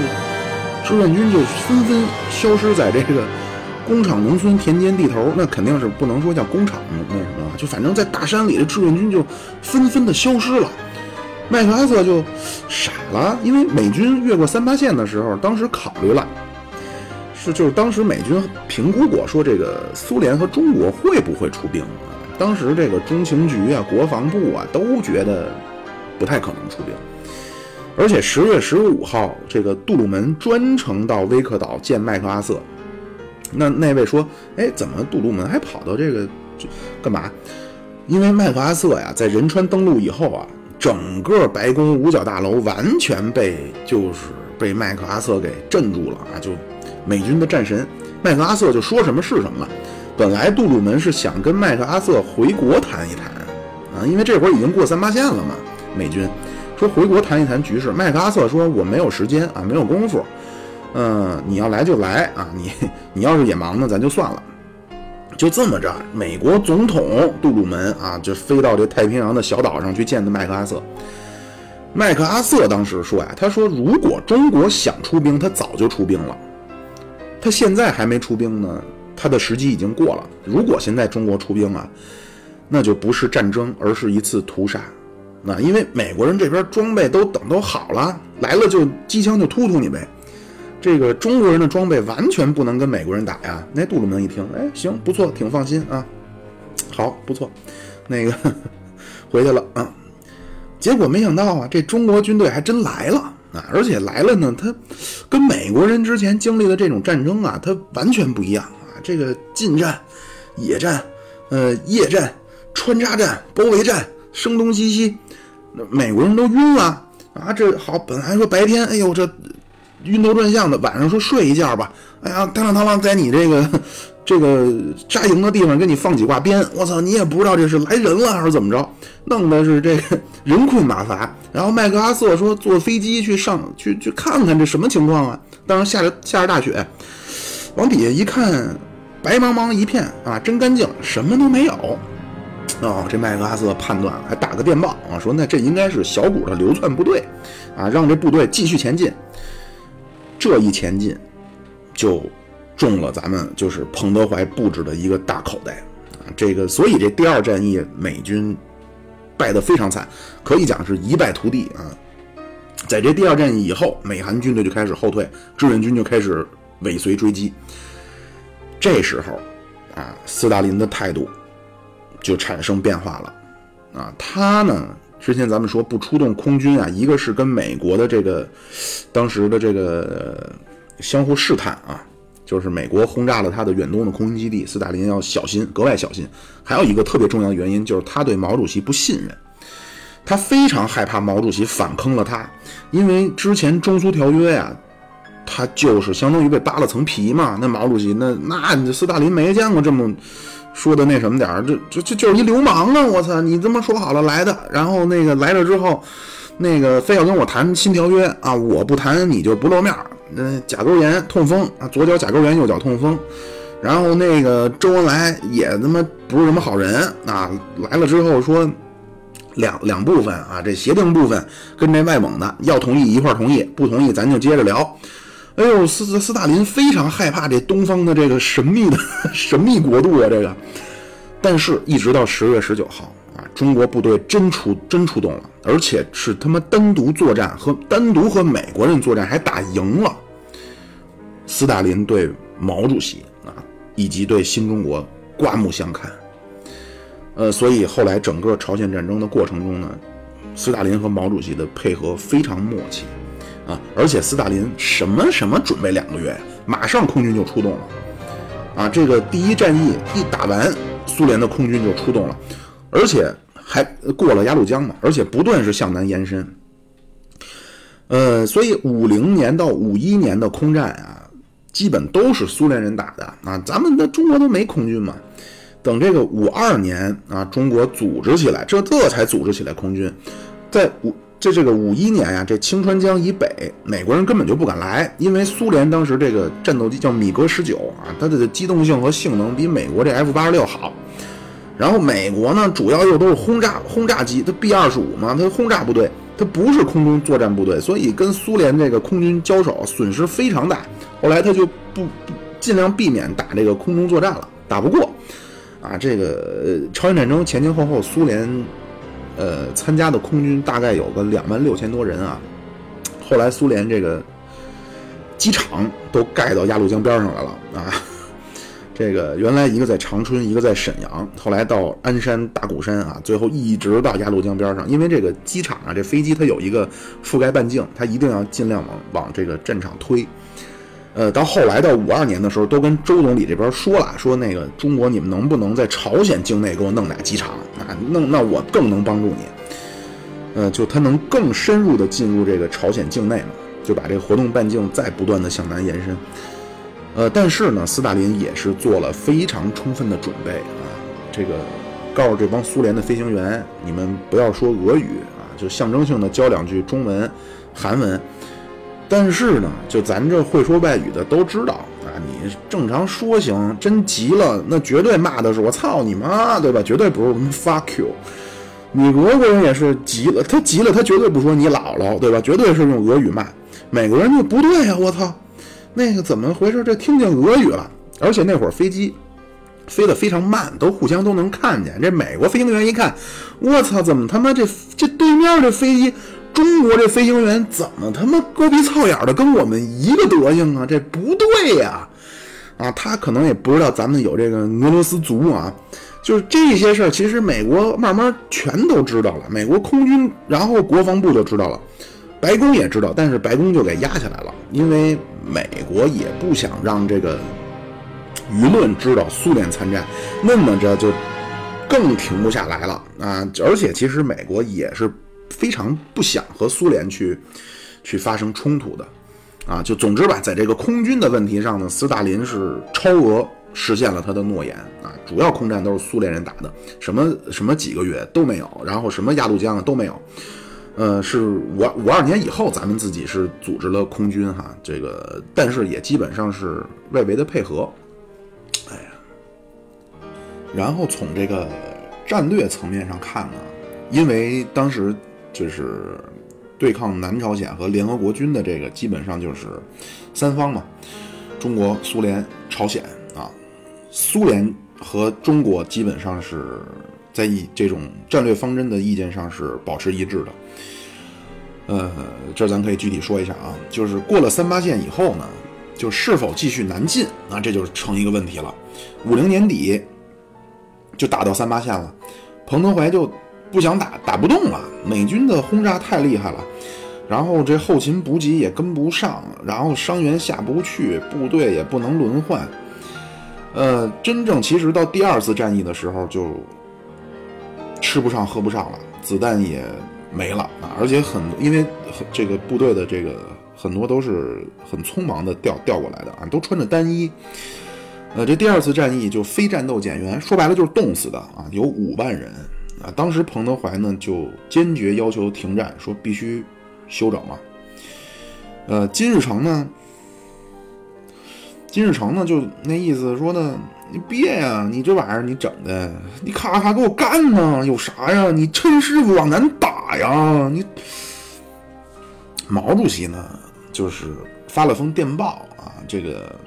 志愿军就纷纷消失在这个工厂、农村、田间地头，那肯定是不能说叫工厂那什么，就反正在大山里的志愿军就纷纷的消失了。麦克阿瑟就傻了，因为美军越过三八线的时候，当时考虑了，是就是当时美军评估过，说这个苏联和中国会不会出兵。当时这个中情局啊、国防部啊都觉得不太可能出兵，而且十月十五号，这个杜鲁门专程到威克岛见麦克阿瑟。那那位说：“哎，怎么杜鲁门还跑到这个干嘛？”因为麦克阿瑟呀，在仁川登陆以后啊，整个白宫五角大楼完全被就是被麦克阿瑟给镇住了啊！就美军的战神麦克阿瑟就说什么是什么了。本来杜鲁门是想跟麦克阿瑟回国谈一谈，啊，因为这会儿已经过三八线了嘛。美军说回国谈一谈局势，麦克阿瑟说我没有时间啊，没有功夫。嗯，你要来就来啊，你你要是也忙呢，咱就算了。就这么着，美国总统杜鲁门啊，就飞到这太平洋的小岛上去见的麦克阿瑟。麦克阿瑟当时说呀，他说如果中国想出兵，他早就出兵了。他现在还没出兵呢，他的时机已经过了。如果现在中国出兵啊，那就不是战争，而是一次屠杀。那因为美国人这边装备都等都好了，来了就机枪就突突你呗。这个中国人的装备完全不能跟美国人打呀！那杜鲁门一听，哎，行，不错，挺放心啊。好，不错，那个回去了啊。结果没想到啊，这中国军队还真来了啊！而且来了呢，他跟美国人之前经历的这种战争啊，他完全不一样。这个近战、野战、呃夜战、穿插战、包围战，声东击西，那美国人都晕了啊！这好，本来说白天，哎呦这。晕头转向的，晚上说睡一觉吧。哎呀，当啷当啷，在你这个 这个扎营的地方给你放几挂鞭，我操，你也不知道这是来人了还是怎么着，弄的是这个人困马乏。然后麦克阿瑟说坐飞机去上去去看看这什么情况啊？当时下着下着大雪，往底下一看，白茫茫一片啊，真干净，什么都没有。哦，这麦克阿瑟判断还打个电报啊，说那这应该是小股的流窜部队啊，让这部队继续前进。这一前进，就中了咱们就是彭德怀布置的一个大口袋啊！这个，所以这第二战役美军败得非常惨，可以讲是一败涂地啊！在这第二战役以后，美韩军队就开始后退，志愿军就开始尾随追击。这时候啊，斯大林的态度就产生变化了啊！他呢？之前咱们说不出动空军啊，一个是跟美国的这个当时的这个相互试探啊，就是美国轰炸了他的远东的空军基地，斯大林要小心，格外小心。还有一个特别重要的原因，就是他对毛主席不信任，他非常害怕毛主席反坑了他，因为之前中苏条约呀，他就是相当于被扒了层皮嘛。那毛主席那那斯大林没见过这么。说的那什么点儿，这这这就是一流氓啊！我操，你这么说好了来的，然后那个来了之后，那个非要跟我谈新条约啊，我不谈你就不露面儿。那甲沟炎痛风啊，左脚甲沟炎，右脚痛风。然后那个周恩来也他妈不是什么好人啊，来了之后说两两部分啊，这协定部分跟这外蒙的要同意一块同意，不同意咱就接着聊。哎呦，斯斯大林非常害怕这东方的这个神秘的 神秘国度啊，这个。但是，一直到十月十九号啊，中国部队真出真出动了，而且是他妈单独作战和单独和美国人作战，还打赢了。斯大林对毛主席啊，以及对新中国刮目相看。呃，所以后来整个朝鲜战争的过程中呢，斯大林和毛主席的配合非常默契。啊！而且斯大林什么什么准备两个月，马上空军就出动了。啊，这个第一战役一打完，苏联的空军就出动了，而且还过了鸭绿江嘛，而且不断是向南延伸。呃，所以五零年到五一年的空战啊，基本都是苏联人打的啊，咱们的中国都没空军嘛。等这个五二年啊，中国组织起来，这这才组织起来空军，在五。这这个五一年呀，这清川江以北，美国人根本就不敢来，因为苏联当时这个战斗机叫米格十九啊，它的机动性和性能比美国这 F 八十六好。然后美国呢，主要又都是轰炸轰炸机，它 B 二十五嘛，它轰炸部队，它不是空中作战部队，所以跟苏联这个空军交手损失非常大。后来他就不尽量避免打这个空中作战了，打不过啊。这个朝鲜战争前前后后，苏联。呃，参加的空军大概有个两万六千多人啊。后来苏联这个机场都盖到鸭绿江边上来了啊。这个原来一个在长春，一个在沈阳，后来到鞍山、大鼓山啊，最后一直到鸭绿江边上。因为这个机场啊，这飞机它有一个覆盖半径，它一定要尽量往往这个战场推。呃，到后来到五二年的时候，都跟周总理这边说了，说那个中国你们能不能在朝鲜境内给我弄俩机场啊？弄那我更能帮助你。呃，就他能更深入的进入这个朝鲜境内嘛，就把这个活动半径再不断的向南延伸。呃，但是呢，斯大林也是做了非常充分的准备啊，这个告诉这帮苏联的飞行员，你们不要说俄语啊，就象征性的教两句中文、韩文。但是呢，就咱这会说外语的都知道啊，你正常说行，真急了，那绝对骂的是我操你妈，对吧？绝对不是我们 fuck you。你俄国人也是急了，他急了，他绝对不说你姥姥，对吧？绝对是用俄语骂。美国人就不对呀，我操，那个怎么回事？这听见俄语了，而且那会儿飞机飞得非常慢，都互相都能看见。这美国飞行员一看，我操，怎么他妈这这对面这飞机？中国这飞行员怎么他妈狗皮操眼的跟我们一个德行啊？这不对呀！啊，他可能也不知道咱们有这个俄罗斯族啊，就是这些事儿，其实美国慢慢全都知道了。美国空军，然后国防部就知道了，白宫也知道，但是白宫就给压下来了，因为美国也不想让这个舆论知道苏联参战，那么着就更停不下来了啊！而且其实美国也是。非常不想和苏联去去发生冲突的，啊，就总之吧，在这个空军的问题上呢，斯大林是超额实现了他的诺言。啊，主要空战都是苏联人打的，什么什么几个月都没有，然后什么鸭绿江啊都没有，呃，是五五二年以后咱们自己是组织了空军哈，这个但是也基本上是外围的配合，哎呀，然后从这个战略层面上看呢，因为当时。就是对抗南朝鲜和联合国军的这个，基本上就是三方嘛，中国、苏联、朝鲜啊。苏联和中国基本上是在以这种战略方针的意见上是保持一致的。呃，这咱可以具体说一下啊，就是过了三八线以后呢，就是否继续南进，那这就成一个问题了。五零年底就打到三八线了，彭德怀就。不想打，打不动了。美军的轰炸太厉害了，然后这后勤补给也跟不上，然后伤员下不去，部队也不能轮换。呃，真正其实到第二次战役的时候，就吃不上喝不上了，子弹也没了啊！而且很因为这个部队的这个很多都是很匆忙的调调过来的啊，都穿着单衣。呃，这第二次战役就非战斗减员，说白了就是冻死的啊，有五万人。啊，当时彭德怀呢就坚决要求停战，说必须休整嘛。呃，金日成呢，金日成呢就那意思说呢，你别呀，你这玩意儿你整的，你咔咔给我干呢，有啥呀？你趁势往南打呀！你毛主席呢就是发了封电报啊，这个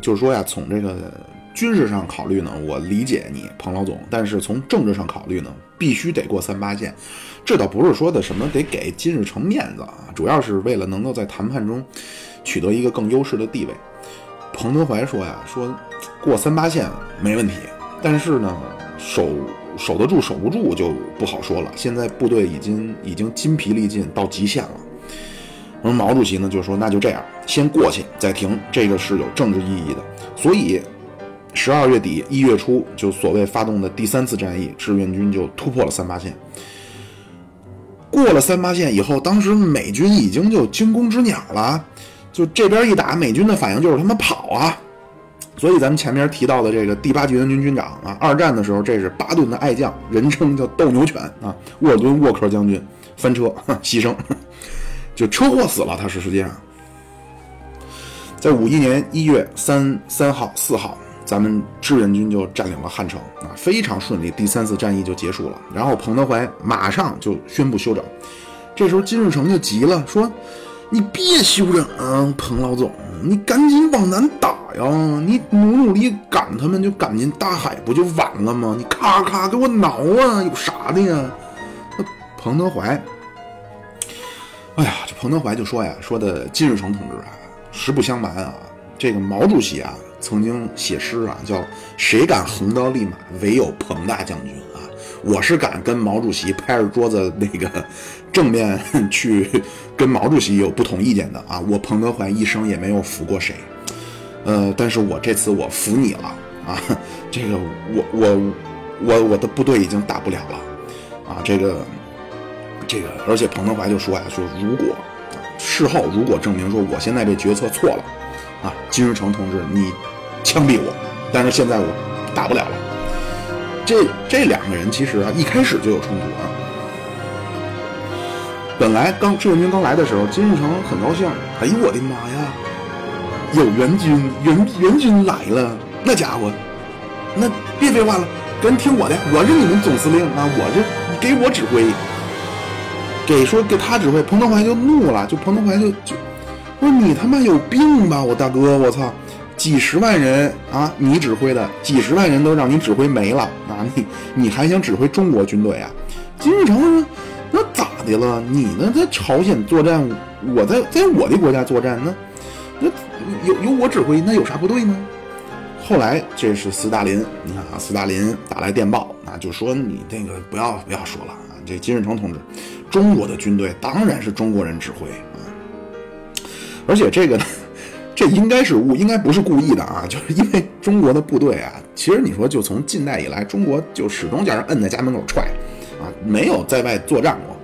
就是说呀，从这个。军事上考虑呢，我理解你彭老总，但是从政治上考虑呢，必须得过三八线。这倒不是说的什么得给金日成面子啊，主要是为了能够在谈判中取得一个更优势的地位。彭德怀说呀，说过三八线没问题，但是呢，守守得住守不住就不好说了。现在部队已经已经筋疲力尽到极限了。而毛主席呢就说，那就这样，先过去再停，这个是有政治意义的。所以。十二月底一月初，就所谓发动的第三次战役，志愿军就突破了三八线。过了三八线以后，当时美军已经就惊弓之鸟了，就这边一打，美军的反应就是他妈跑啊！所以咱们前面提到的这个第八集团军军长啊，二战的时候这是巴顿的爱将，人称叫斗牛犬啊，沃尔顿沃克将军翻车牺牲，就车祸死了。他是实际上在五一年一月三三号、四号。咱们志愿军就占领了汉城啊，非常顺利，第三次战役就结束了。然后彭德怀马上就宣布休整。这时候金日成就急了，说：“你别休整啊，彭老总，你赶紧往南打呀！你努努力赶他们，就赶进大海不就完了吗？你咔咔给我挠啊，有啥的呀？”那彭德怀，哎呀，这彭德怀就说呀：“说的金日成同志啊，实不相瞒啊，这个毛主席啊。”曾经写诗啊，叫“谁敢横刀立马，唯有彭大将军啊！”我是敢跟毛主席拍着桌子那个正面去跟毛主席有不同意见的啊！我彭德怀一生也没有服过谁，呃，但是我这次我服你了啊！这个我我我我的部队已经打不了了啊！这个这个，而且彭德怀就说呀，说如果事后如果证明说我现在这决策错了。啊，金日成同志，你枪毙我，但是现在我打不了了。这这两个人其实啊，一开始就有冲突啊。本来刚志愿军刚来的时候，金日成很高兴。哎呦我的妈呀，有援军，援援军来了！那家伙，那别废话了，跟听我的，我是你们总司令啊，我这给我指挥。给说给他指挥，彭德怀就怒了，就彭德怀就就说你他妈有病吧，我大哥，我操，几十万人啊，你指挥的几十万人都让你指挥没了啊，你你还想指挥中国军队啊？金日成说那咋的了？你呢在朝鲜作战，我在在我的国家作战，那那有有我指挥，那有啥不对呢？后来这是斯大林，你看啊，斯大林打来电报啊，就说你那个不要不要说了啊，这金日成同志。中国的军队当然是中国人指挥，而且这个呢，这应该是误，应该不是故意的啊，就是因为中国的部队啊，其实你说就从近代以来，中国就始终叫人摁在家门口踹啊，没有在外作战过。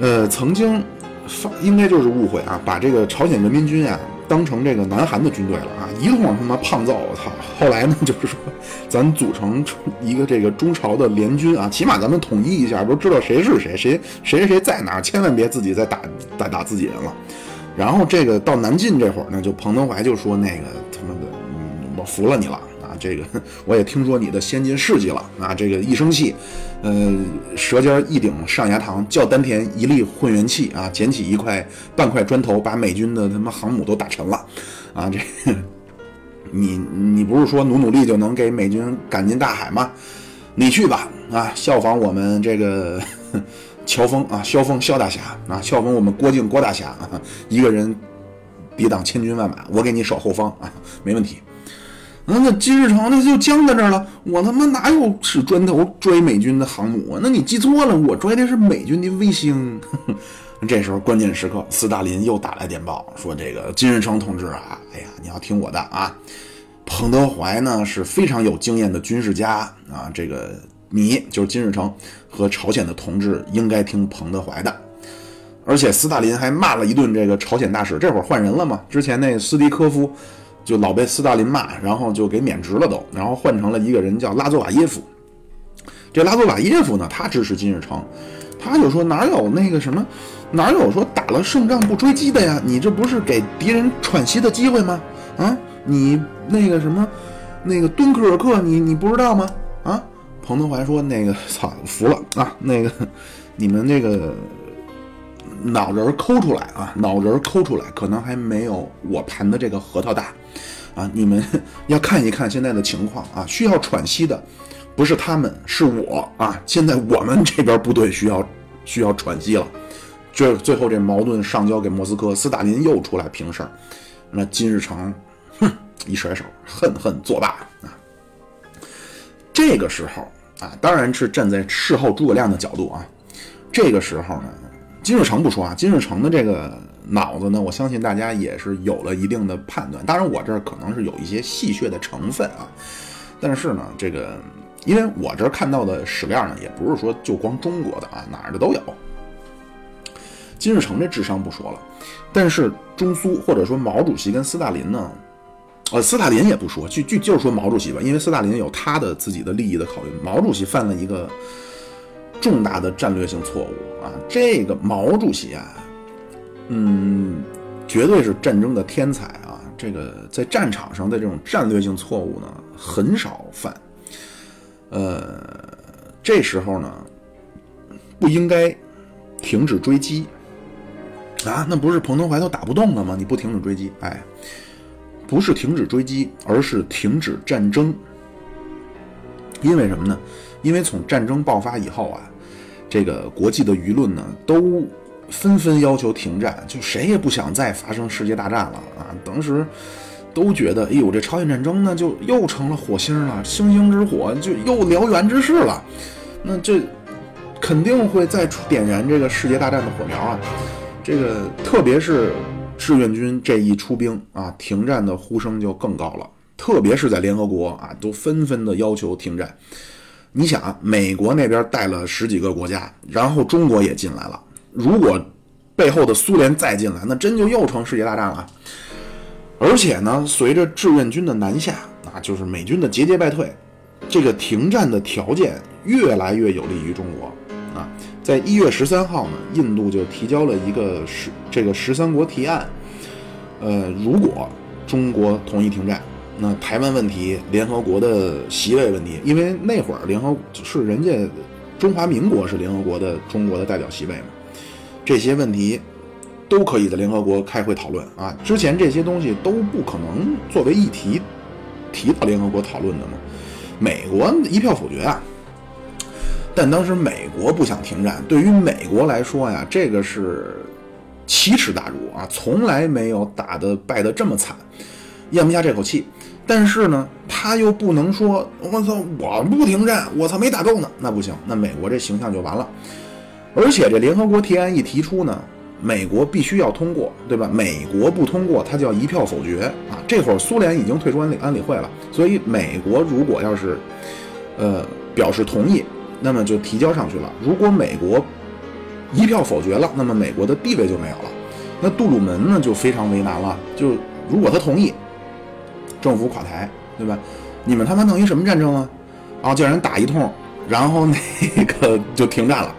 呃，曾经发应该就是误会啊，把这个朝鲜人民军啊。当成这个南韩的军队了啊，一通他妈胖揍，我操！后来呢，就是说，咱组成一个这个中朝的联军啊，起码咱们统一一下，都知道谁是谁，谁谁谁在哪，千万别自己再打再打自己人了。然后这个到南晋这会儿呢，就彭德怀就说那个他妈的，我服了你了。这个 我也听说你的先进事迹了啊！这个一生气，呃，舌尖一顶上牙膛，叫丹田一粒混元气啊！捡起一块半块砖头，把美军的他妈航母都打沉了啊！这，你你不是说努努力就能给美军赶进大海吗？你去吧啊！效仿我们这个 乔峰啊，萧峰萧大侠啊，效仿我们郭靖郭大侠啊，一个人抵挡千军万马，我给你守后方啊，没问题。那那金日成那就僵在这儿了。我他妈哪有使砖头拽美军的航母啊？那你记错了，我拽的是美军的卫星。这时候关键时刻，斯大林又打来电报说：“这个金日成同志啊，哎呀，你要听我的啊。彭德怀呢是非常有经验的军事家啊，这个你就是金日成和朝鲜的同志应该听彭德怀的。而且斯大林还骂了一顿这个朝鲜大使，这会儿换人了嘛？之前那斯迪科夫。”就老被斯大林骂，然后就给免职了都，然后换成了一个人叫拉佐瓦耶夫。这拉佐瓦耶夫呢，他支持金日成，他就说哪有那个什么，哪有说打了胜仗不追击的呀？你这不是给敌人喘息的机会吗？啊，你那个什么，那个敦刻尔克，你你不知道吗？啊，彭德怀说那个操，服了啊，那个你们那个。脑仁抠出来啊，脑仁抠出来，可能还没有我盘的这个核桃大，啊，你们 要看一看现在的情况啊，需要喘息的不是他们，是我啊，现在我们这边部队需要需要喘息了，这最后这矛盾上交给莫斯科，斯大林又出来平事儿，那金日成，哼，一甩手，恨恨作罢啊。这个时候啊，当然是站在事后诸葛亮的角度啊，这个时候呢。金日成不说啊，金日成的这个脑子呢，我相信大家也是有了一定的判断。当然，我这儿可能是有一些戏谑的成分啊。但是呢，这个因为我这儿看到的史料呢，也不是说就光中国的啊，哪儿的都有。金日成这智商不说了，但是中苏或者说毛主席跟斯大林呢，呃，斯大林也不说，就就就是说毛主席吧，因为斯大林有他的自己的利益的考虑。毛主席犯了一个。重大的战略性错误啊！这个毛主席啊，嗯，绝对是战争的天才啊！这个在战场上的这种战略性错误呢，很少犯。呃，这时候呢，不应该停止追击啊！那不是彭德怀都打不动了吗？你不停止追击，哎，不是停止追击，而是停止战争。因为什么呢？因为从战争爆发以后啊。这个国际的舆论呢，都纷纷要求停战，就谁也不想再发生世界大战了啊！当时都觉得，哎呦，这朝鲜战争呢，就又成了火星了，星星之火就又燎原之势了。那这肯定会再点燃这个世界大战的火苗啊！这个特别是志愿军这一出兵啊，停战的呼声就更高了，特别是在联合国啊，都纷纷的要求停战。你想，美国那边带了十几个国家，然后中国也进来了。如果背后的苏联再进来，那真就又成世界大战了。而且呢，随着志愿军的南下，啊，就是美军的节节败退，这个停战的条件越来越有利于中国啊。在一月十三号呢，印度就提交了一个十这个十三国提案，呃，如果中国同意停战，那台湾问题、联合国的席位问题，因为那会儿联合是人家中华民国是联合国的中国的代表席位嘛，这些问题都可以在联合国开会讨论啊。之前这些东西都不可能作为议题提到联合国讨论的嘛，美国一票否决啊。但当时美国不想停战，对于美国来说呀，这个是奇耻大辱啊，从来没有打的败的这么惨，咽不下这口气。但是呢，他又不能说我操，我不停战，我操没打够呢，那不行，那美国这形象就完了。而且这联合国提案一提出呢，美国必须要通过，对吧？美国不通过，他就要一票否决啊。这会儿苏联已经退出安理安理会了，所以美国如果要是呃表示同意。那么就提交上去了。如果美国一票否决了，那么美国的地位就没有了。那杜鲁门呢就非常为难了。就如果他同意，政府垮台，对吧？你们他妈弄一什么战争啊？啊，叫人打一通，然后那个就停战了。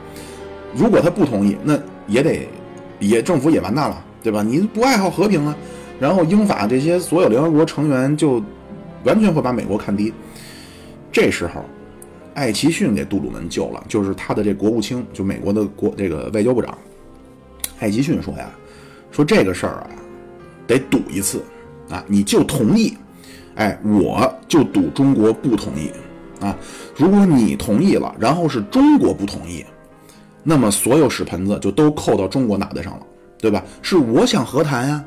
如果他不同意，那也得也政府也完蛋了，对吧？你不爱好和平啊？然后英法这些所有联合国成员就完全会把美国看低。这时候。艾奇逊给杜鲁门救了，就是他的这国务卿，就美国的国这个外交部长。艾奇逊说呀，说这个事儿啊，得赌一次啊，你就同意，哎，我就赌中国不同意啊。如果你同意了，然后是中国不同意，那么所有屎盆子就都扣到中国脑袋上了，对吧？是我想和谈呀，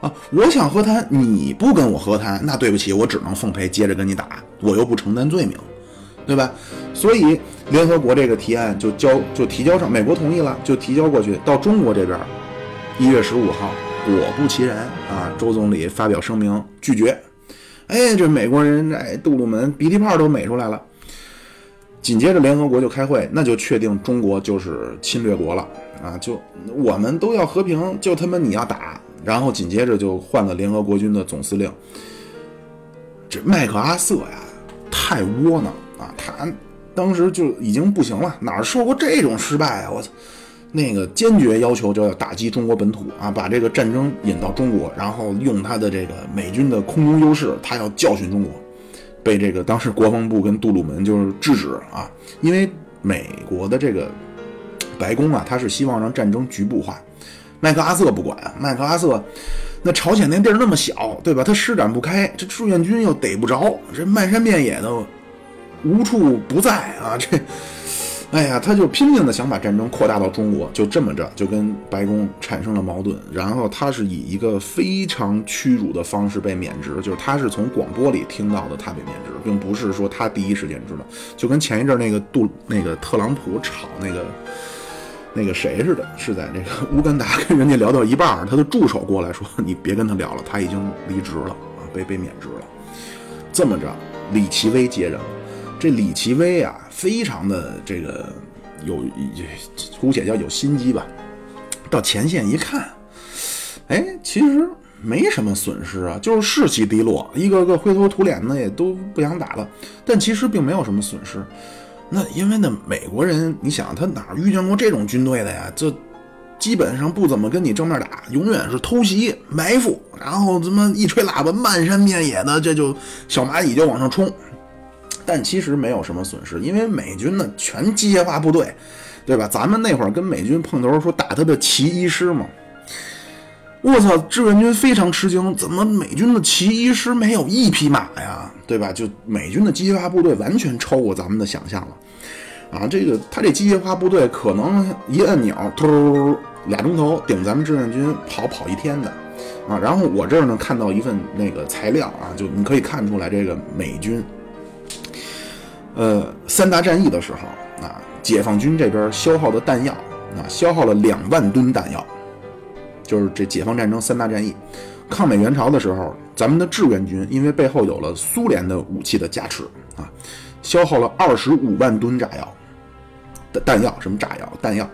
啊，我想和谈，你不跟我和谈，那对不起，我只能奉陪，接着跟你打，我又不承担罪名。对吧？所以联合国这个提案就交就提交上，美国同意了，就提交过去到中国这边。一月十五号，果不其然啊，周总理发表声明拒绝。哎，这美国人哎，杜鲁门鼻涕泡都美出来了。紧接着联合国就开会，那就确定中国就是侵略国了啊！就我们都要和平，就他妈你要打，然后紧接着就换了联合国军的总司令。这麦克阿瑟呀，太窝囊。啊，他当时就已经不行了，哪受过这种失败啊！我操，那个坚决要求就要打击中国本土啊，把这个战争引到中国，然后用他的这个美军的空中优势，他要教训中国。被这个当时国防部跟杜鲁门就是制止啊，因为美国的这个白宫啊，他是希望让战争局部化。麦克阿瑟不管，麦克阿瑟那朝鲜那地儿那么小，对吧？他施展不开，这志愿军又逮不着，这漫山遍野的。无处不在啊！这，哎呀，他就拼命的想把战争扩大到中国，就这么着，就跟白宫产生了矛盾。然后他是以一个非常屈辱的方式被免职，就是他是从广播里听到的，他被免职，并不是说他第一时间知道。就跟前一阵那个杜那个特朗普炒那个那个谁似的，是在这个乌干达跟人家聊到一半，他的助手过来说：“你别跟他聊了，他已经离职了啊，被被免职了。”这么着，李奇微接任。这李奇微啊，非常的这个有，姑且叫有心机吧。到前线一看，哎，其实没什么损失啊，就是士气低落，一个个灰头土脸的，也都不想打了。但其实并没有什么损失。那因为那美国人，你想他哪遇见过这种军队的呀？就基本上不怎么跟你正面打，永远是偷袭、埋伏，然后怎么一吹喇叭，漫山遍野的，这就小蚂蚁就往上冲。但其实没有什么损失，因为美军呢全机械化部队，对吧？咱们那会儿跟美军碰头，说打他的骑医师嘛。我操，志愿军非常吃惊，怎么美军的骑医师没有一匹马呀？对吧？就美军的机械化部队完全超过咱们的想象了。啊，这个他这机械化部队可能一按钮，突俩钟头顶咱们志愿军跑跑一天的。啊，然后我这儿呢看到一份那个材料啊，就你可以看出来这个美军。呃，三大战役的时候啊，解放军这边消耗的弹药啊，消耗了两万吨弹药，就是这解放战争三大战役。抗美援朝的时候，咱们的志愿军因为背后有了苏联的武器的加持啊，消耗了二十五万吨炸药的弹药，什么炸药弹药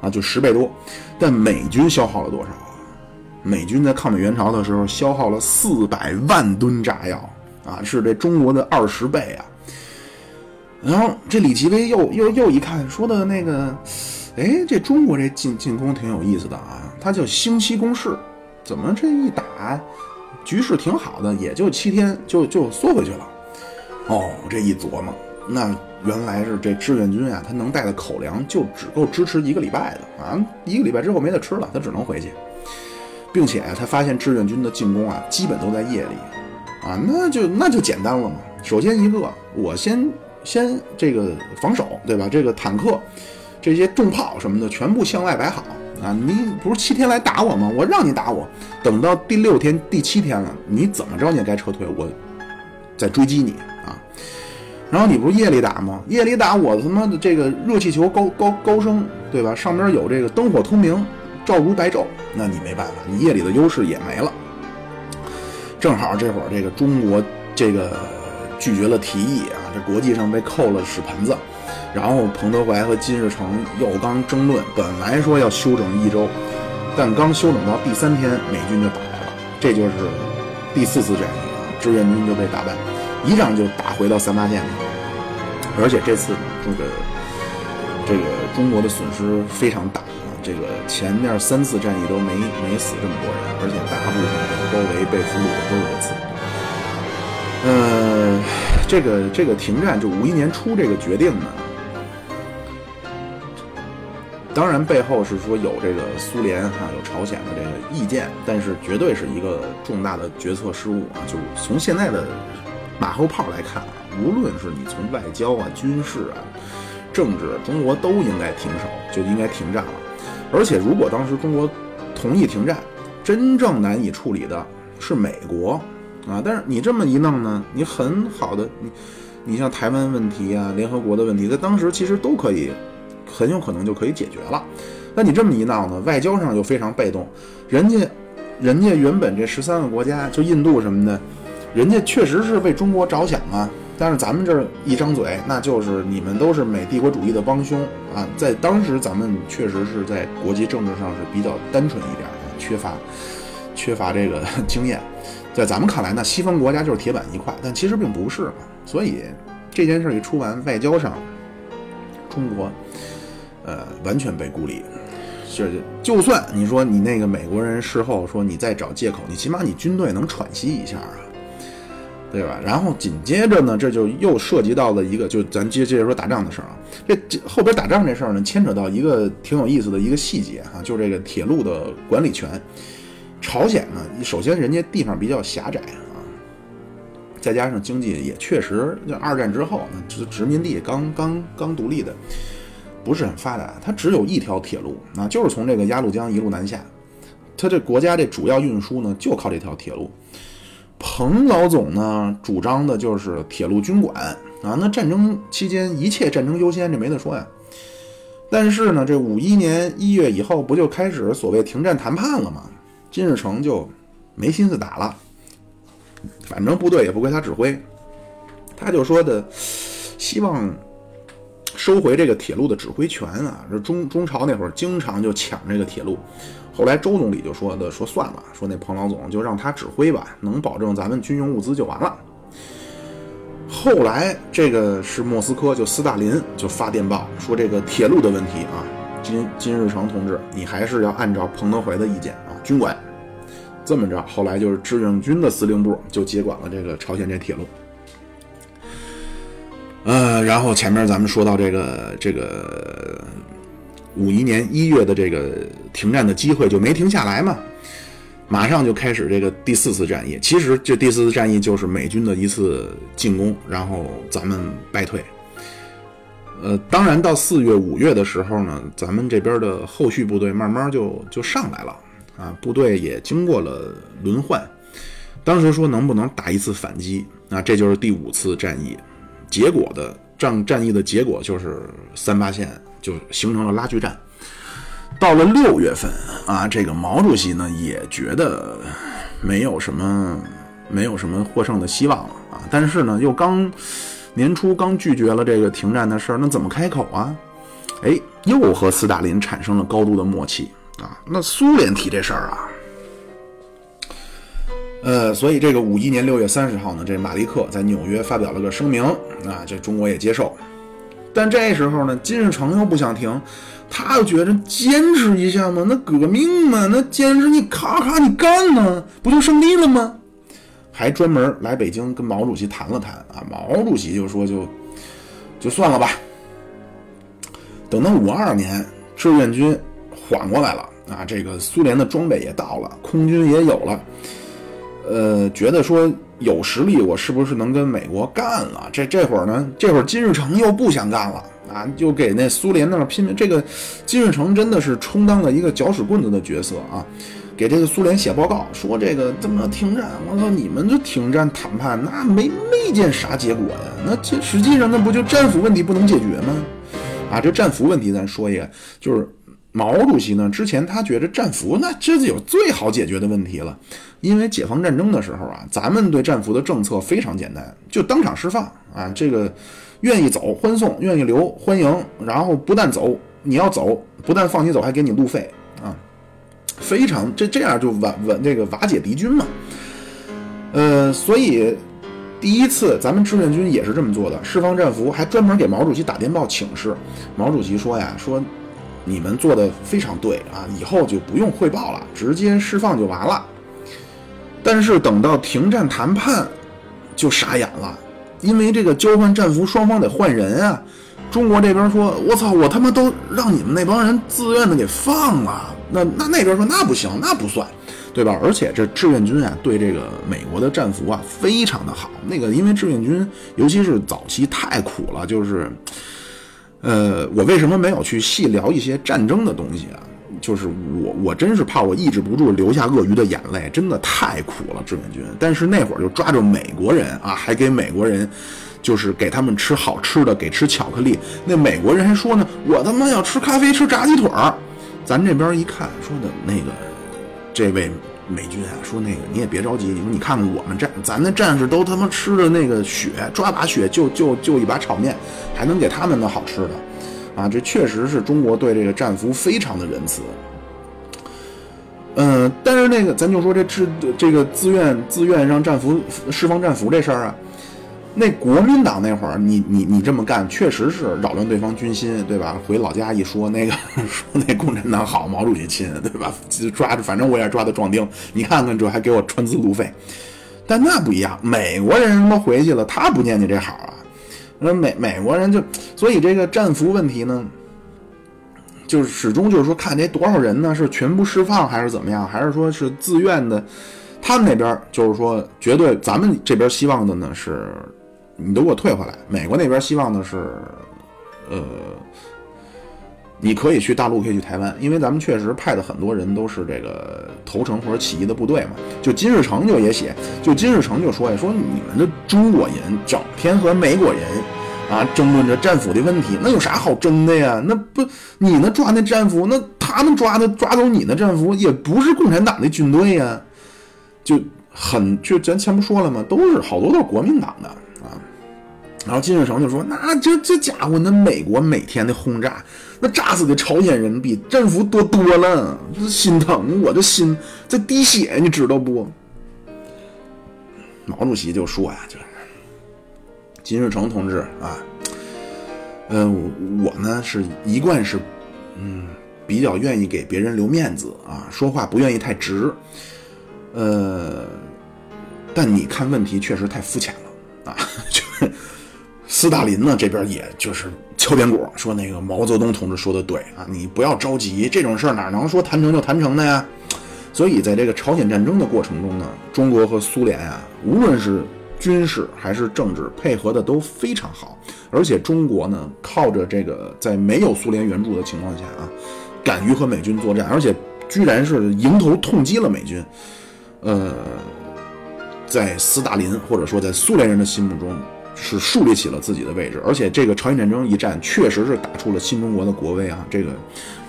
啊，就十倍多。但美军消耗了多少？美军在抗美援朝的时候消耗了四百万吨炸药啊，是这中国的二十倍啊。然后这李奇微又又又一看，说的那个，哎，这中国这进进攻挺有意思的啊，它叫星期攻势，怎么这一打，局势挺好的，也就七天就就缩回去了。哦，这一琢磨，那原来是这志愿军啊，他能带的口粮就只够支持一个礼拜的啊，一个礼拜之后没得吃了，他只能回去，并且他发现志愿军的进攻啊，基本都在夜里，啊，那就那就简单了嘛。首先一个，我先先这个防守，对吧？这个坦克。这些重炮什么的全部向外摆好啊！你不是七天来打我吗？我让你打我，等到第六天、第七天了，你怎么着你也该撤退，我再追击你啊！然后你不是夜里打吗？夜里打我他妈的这个热气球高高高升，对吧？上边有这个灯火通明，照如白昼，那你没办法，你夜里的优势也没了。正好这会儿这个中国这个拒绝了提议啊，这国际上被扣了屎盆子。然后彭德怀和金日成又刚争论，本来说要休整一周，但刚休整到第三天，美军就打来了，这就是第四次战役啊，志愿军就被打败，一仗就打回到三八线里，而且这次呢，这个这个中国的损失非常大啊，这个前面三次战役都没没死这么多人，而且大部分被包围、被俘虏的都是这次。呃，这个这个停战就五一年初这个决定呢。当然，背后是说有这个苏联哈，有朝鲜的这个意见，但是绝对是一个重大的决策失误啊！就从现在的马后炮来看啊，无论是你从外交啊、军事啊、政治，中国都应该停手，就应该停战了。而且，如果当时中国同意停战，真正难以处理的是美国啊！但是你这么一弄呢，你很好的你，你像台湾问题啊、联合国的问题，在当时其实都可以。很有可能就可以解决了，那你这么一闹呢，外交上又非常被动，人家，人家原本这十三个国家，就印度什么的，人家确实是为中国着想啊，但是咱们这儿一张嘴，那就是你们都是美帝国主义的帮凶啊，在当时咱们确实是在国际政治上是比较单纯一点的，缺乏，缺乏这个 经验，在咱们看来，那西方国家就是铁板一块，但其实并不是嘛，所以这件事一出完，外交上，中国。呃，完全被孤立。就就算你说你那个美国人事后说你再找借口，你起码你军队能喘息一下啊，对吧？然后紧接着呢，这就又涉及到了一个，就咱接接着说打仗的事儿啊。这后边打仗这事儿呢，牵扯到一个挺有意思的一个细节哈，就是这个铁路的管理权。朝鲜呢，首先人家地方比较狭窄啊，再加上经济也确实，就二战之后呢，殖殖民地刚刚刚独立的。不是很发达，它只有一条铁路啊，就是从这个鸭绿江一路南下，它这国家这主要运输呢就靠这条铁路。彭老总呢主张的就是铁路军管啊，那战争期间一切战争优先，这没得说呀。但是呢，这五一年一月以后不就开始所谓停战谈判了吗？金日成就没心思打了，反正部队也不归他指挥，他就说的希望。收回这个铁路的指挥权啊！这中中朝那会儿经常就抢这个铁路，后来周总理就说的说算了，说那彭老总就让他指挥吧，能保证咱们军用物资就完了。后来这个是莫斯科，就斯大林就发电报说这个铁路的问题啊，金金日成同志，你还是要按照彭德怀的意见，军管。这么着，后来就是志愿军的司令部就接管了这个朝鲜这铁路。呃，然后前面咱们说到这个这个五一年一月的这个停战的机会就没停下来嘛，马上就开始这个第四次战役。其实这第四次战役就是美军的一次进攻，然后咱们败退。呃，当然到四月五月的时候呢，咱们这边的后续部队慢慢就就上来了啊，部队也经过了轮换。当时说能不能打一次反击啊？这就是第五次战役。结果的战战役的结果就是三八线就形成了拉锯战。到了六月份啊，这个毛主席呢也觉得没有什么没有什么获胜的希望了啊。但是呢，又刚年初刚拒绝了这个停战的事儿，那怎么开口啊？哎，又和斯大林产生了高度的默契啊。那苏联提这事儿啊。呃，所以这个五一年六月三十号呢，这马利克在纽约发表了个声明啊，这中国也接受。但这时候呢，金日成又不想停，他又觉得坚持一下嘛，那革命嘛，那坚持你咔咔你干呢，不就胜利了吗？还专门来北京跟毛主席谈了谈啊，毛主席就说就就算了吧。等到五二年，志愿军缓过来了啊，这个苏联的装备也到了，空军也有了，呃，觉得说有实力，我是不是能跟美国干了？这这会儿呢，这会儿金日成又不想干了啊，就给那苏联那儿拼命。这个金日成真的是充当了一个搅屎棍子的角色啊。给这个苏联写报告说这个怎么停战？我操，你们这停战谈判那没没见啥结果呀？那这实际上那不就战俘问题不能解决吗？啊，这战俘问题咱说一个，就是毛主席呢之前他觉得战俘那这就有最好解决的问题了，因为解放战争的时候啊，咱们对战俘的政策非常简单，就当场释放啊，这个愿意走欢送，愿意留欢迎，然后不但走你要走，不但放你走，还给你路费啊。非常这这样就瓦瓦这个瓦解敌军嘛，呃，所以第一次咱们志愿军也是这么做的，释放战俘，还专门给毛主席打电报请示。毛主席说呀，说你们做的非常对啊，以后就不用汇报了，直接释放就完了。但是等到停战谈判，就傻眼了，因为这个交换战俘双方得换人啊。中国这边说：“我操，我他妈都让你们那帮人自愿的给放了。”那那那边说：“那不行，那不算，对吧？”而且这志愿军啊，对这个美国的战俘啊非常的好。那个因为志愿军，尤其是早期太苦了，就是，呃，我为什么没有去细聊一些战争的东西啊？就是我我真是怕我抑制不住流下鳄鱼的眼泪，真的太苦了志愿军。但是那会儿就抓着美国人啊，还给美国人。就是给他们吃好吃的，给吃巧克力。那美国人还说呢，我他妈要吃咖啡，吃炸鸡腿儿。咱这边一看，说的那个这位美军啊，说那个你也别着急，你说你看看我们战，咱的战士都他妈吃的那个血，抓把血就就就一把炒面，还能给他们的好吃的啊！这确实是中国对这个战俘非常的仁慈。嗯，但是那个咱就说这志这个自愿自愿让战俘释放战俘这事儿啊。那国民党那会儿，你你你这么干，确实是扰乱对方军心，对吧？回老家一说，那个 说那共产党好，毛主席亲，对吧？抓着，反正我也抓的壮丁，你看看这还给我穿资路费。但那不一样，美国人他妈回去了，他不念你这好啊。那美美国人就，所以这个战俘问题呢，就是始终就是说，看这多少人呢？是全部释放还是怎么样？还是说是自愿的？他们那边就是说，绝对咱们这边希望的呢是。你都给我退回来！美国那边希望的是，呃，你可以去大陆，可以去台湾，因为咱们确实派的很多人都是这个投诚或者起义的部队嘛。就金日成就也写，就金日成就说呀，说你们的中国人整天和美国人啊争论着战俘的问题，那有啥好争的呀？那不你那抓那战俘，那他们抓的抓走你的战俘，也不是共产党的军队呀，就很就咱前不说了吗？都是好多都是国民党的。然后金日成就说：“那这这家伙，那美国每天的轰炸，那炸死的朝鲜人比战俘多多了，这心疼，我的心在滴血，你知道不？”毛主席就说呀：“就是金日成同志啊，嗯，我呢是一贯是，嗯，比较愿意给别人留面子啊，说话不愿意太直，呃，但你看问题确实太肤浅了啊，就是。”斯大林呢，这边也就是敲边鼓，说那个毛泽东同志说的对啊，你不要着急，这种事儿哪能说谈成就谈成的呀？所以在这个朝鲜战争的过程中呢，中国和苏联啊，无论是军事还是政治配合的都非常好，而且中国呢，靠着这个在没有苏联援助的情况下啊，敢于和美军作战，而且居然是迎头痛击了美军，呃，在斯大林或者说在苏联人的心目中。是树立起了自己的位置，而且这个朝鲜战争一战确实是打出了新中国的国威啊！这个，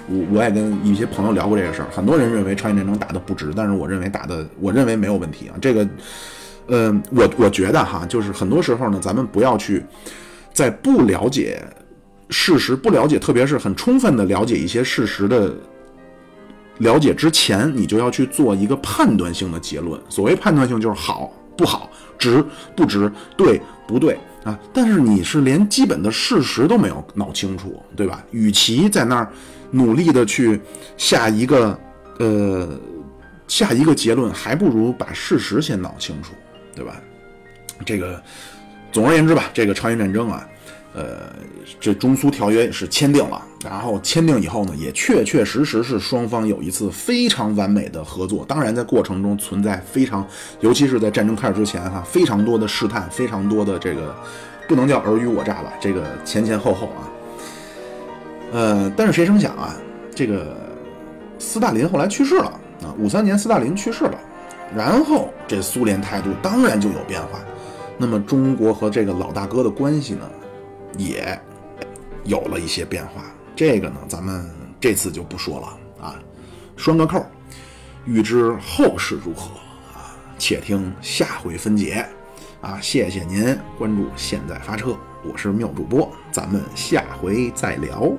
我我也跟一些朋友聊过这个事儿，很多人认为朝鲜战争打的不值，但是我认为打的，我认为没有问题啊！这个，呃，我我觉得哈，就是很多时候呢，咱们不要去在不了解事实、不了解，特别是很充分的了解一些事实的了解之前，你就要去做一个判断性的结论。所谓判断性，就是好不好。值不值？对不对？啊，但是你是连基本的事实都没有闹清楚，对吧？与其在那儿努力的去下一个呃下一个结论，还不如把事实先闹清楚，对吧？这个总而言之吧，这个朝鲜战争啊。呃，这中苏条约是签订了，然后签订以后呢，也确确实实是双方有一次非常完美的合作。当然，在过程中存在非常，尤其是在战争开始之前哈，非常多的试探，非常多的这个不能叫尔虞我诈吧，这个前前后后啊。呃，但是谁成想啊，这个斯大林后来去世了啊，五三年斯大林去世了，然后这苏联态度当然就有变化。那么中国和这个老大哥的关系呢？也有了一些变化，这个呢，咱们这次就不说了啊，拴个扣，预知后事如何啊，且听下回分解啊！谢谢您关注，现在发车，我是妙主播，咱们下回再聊。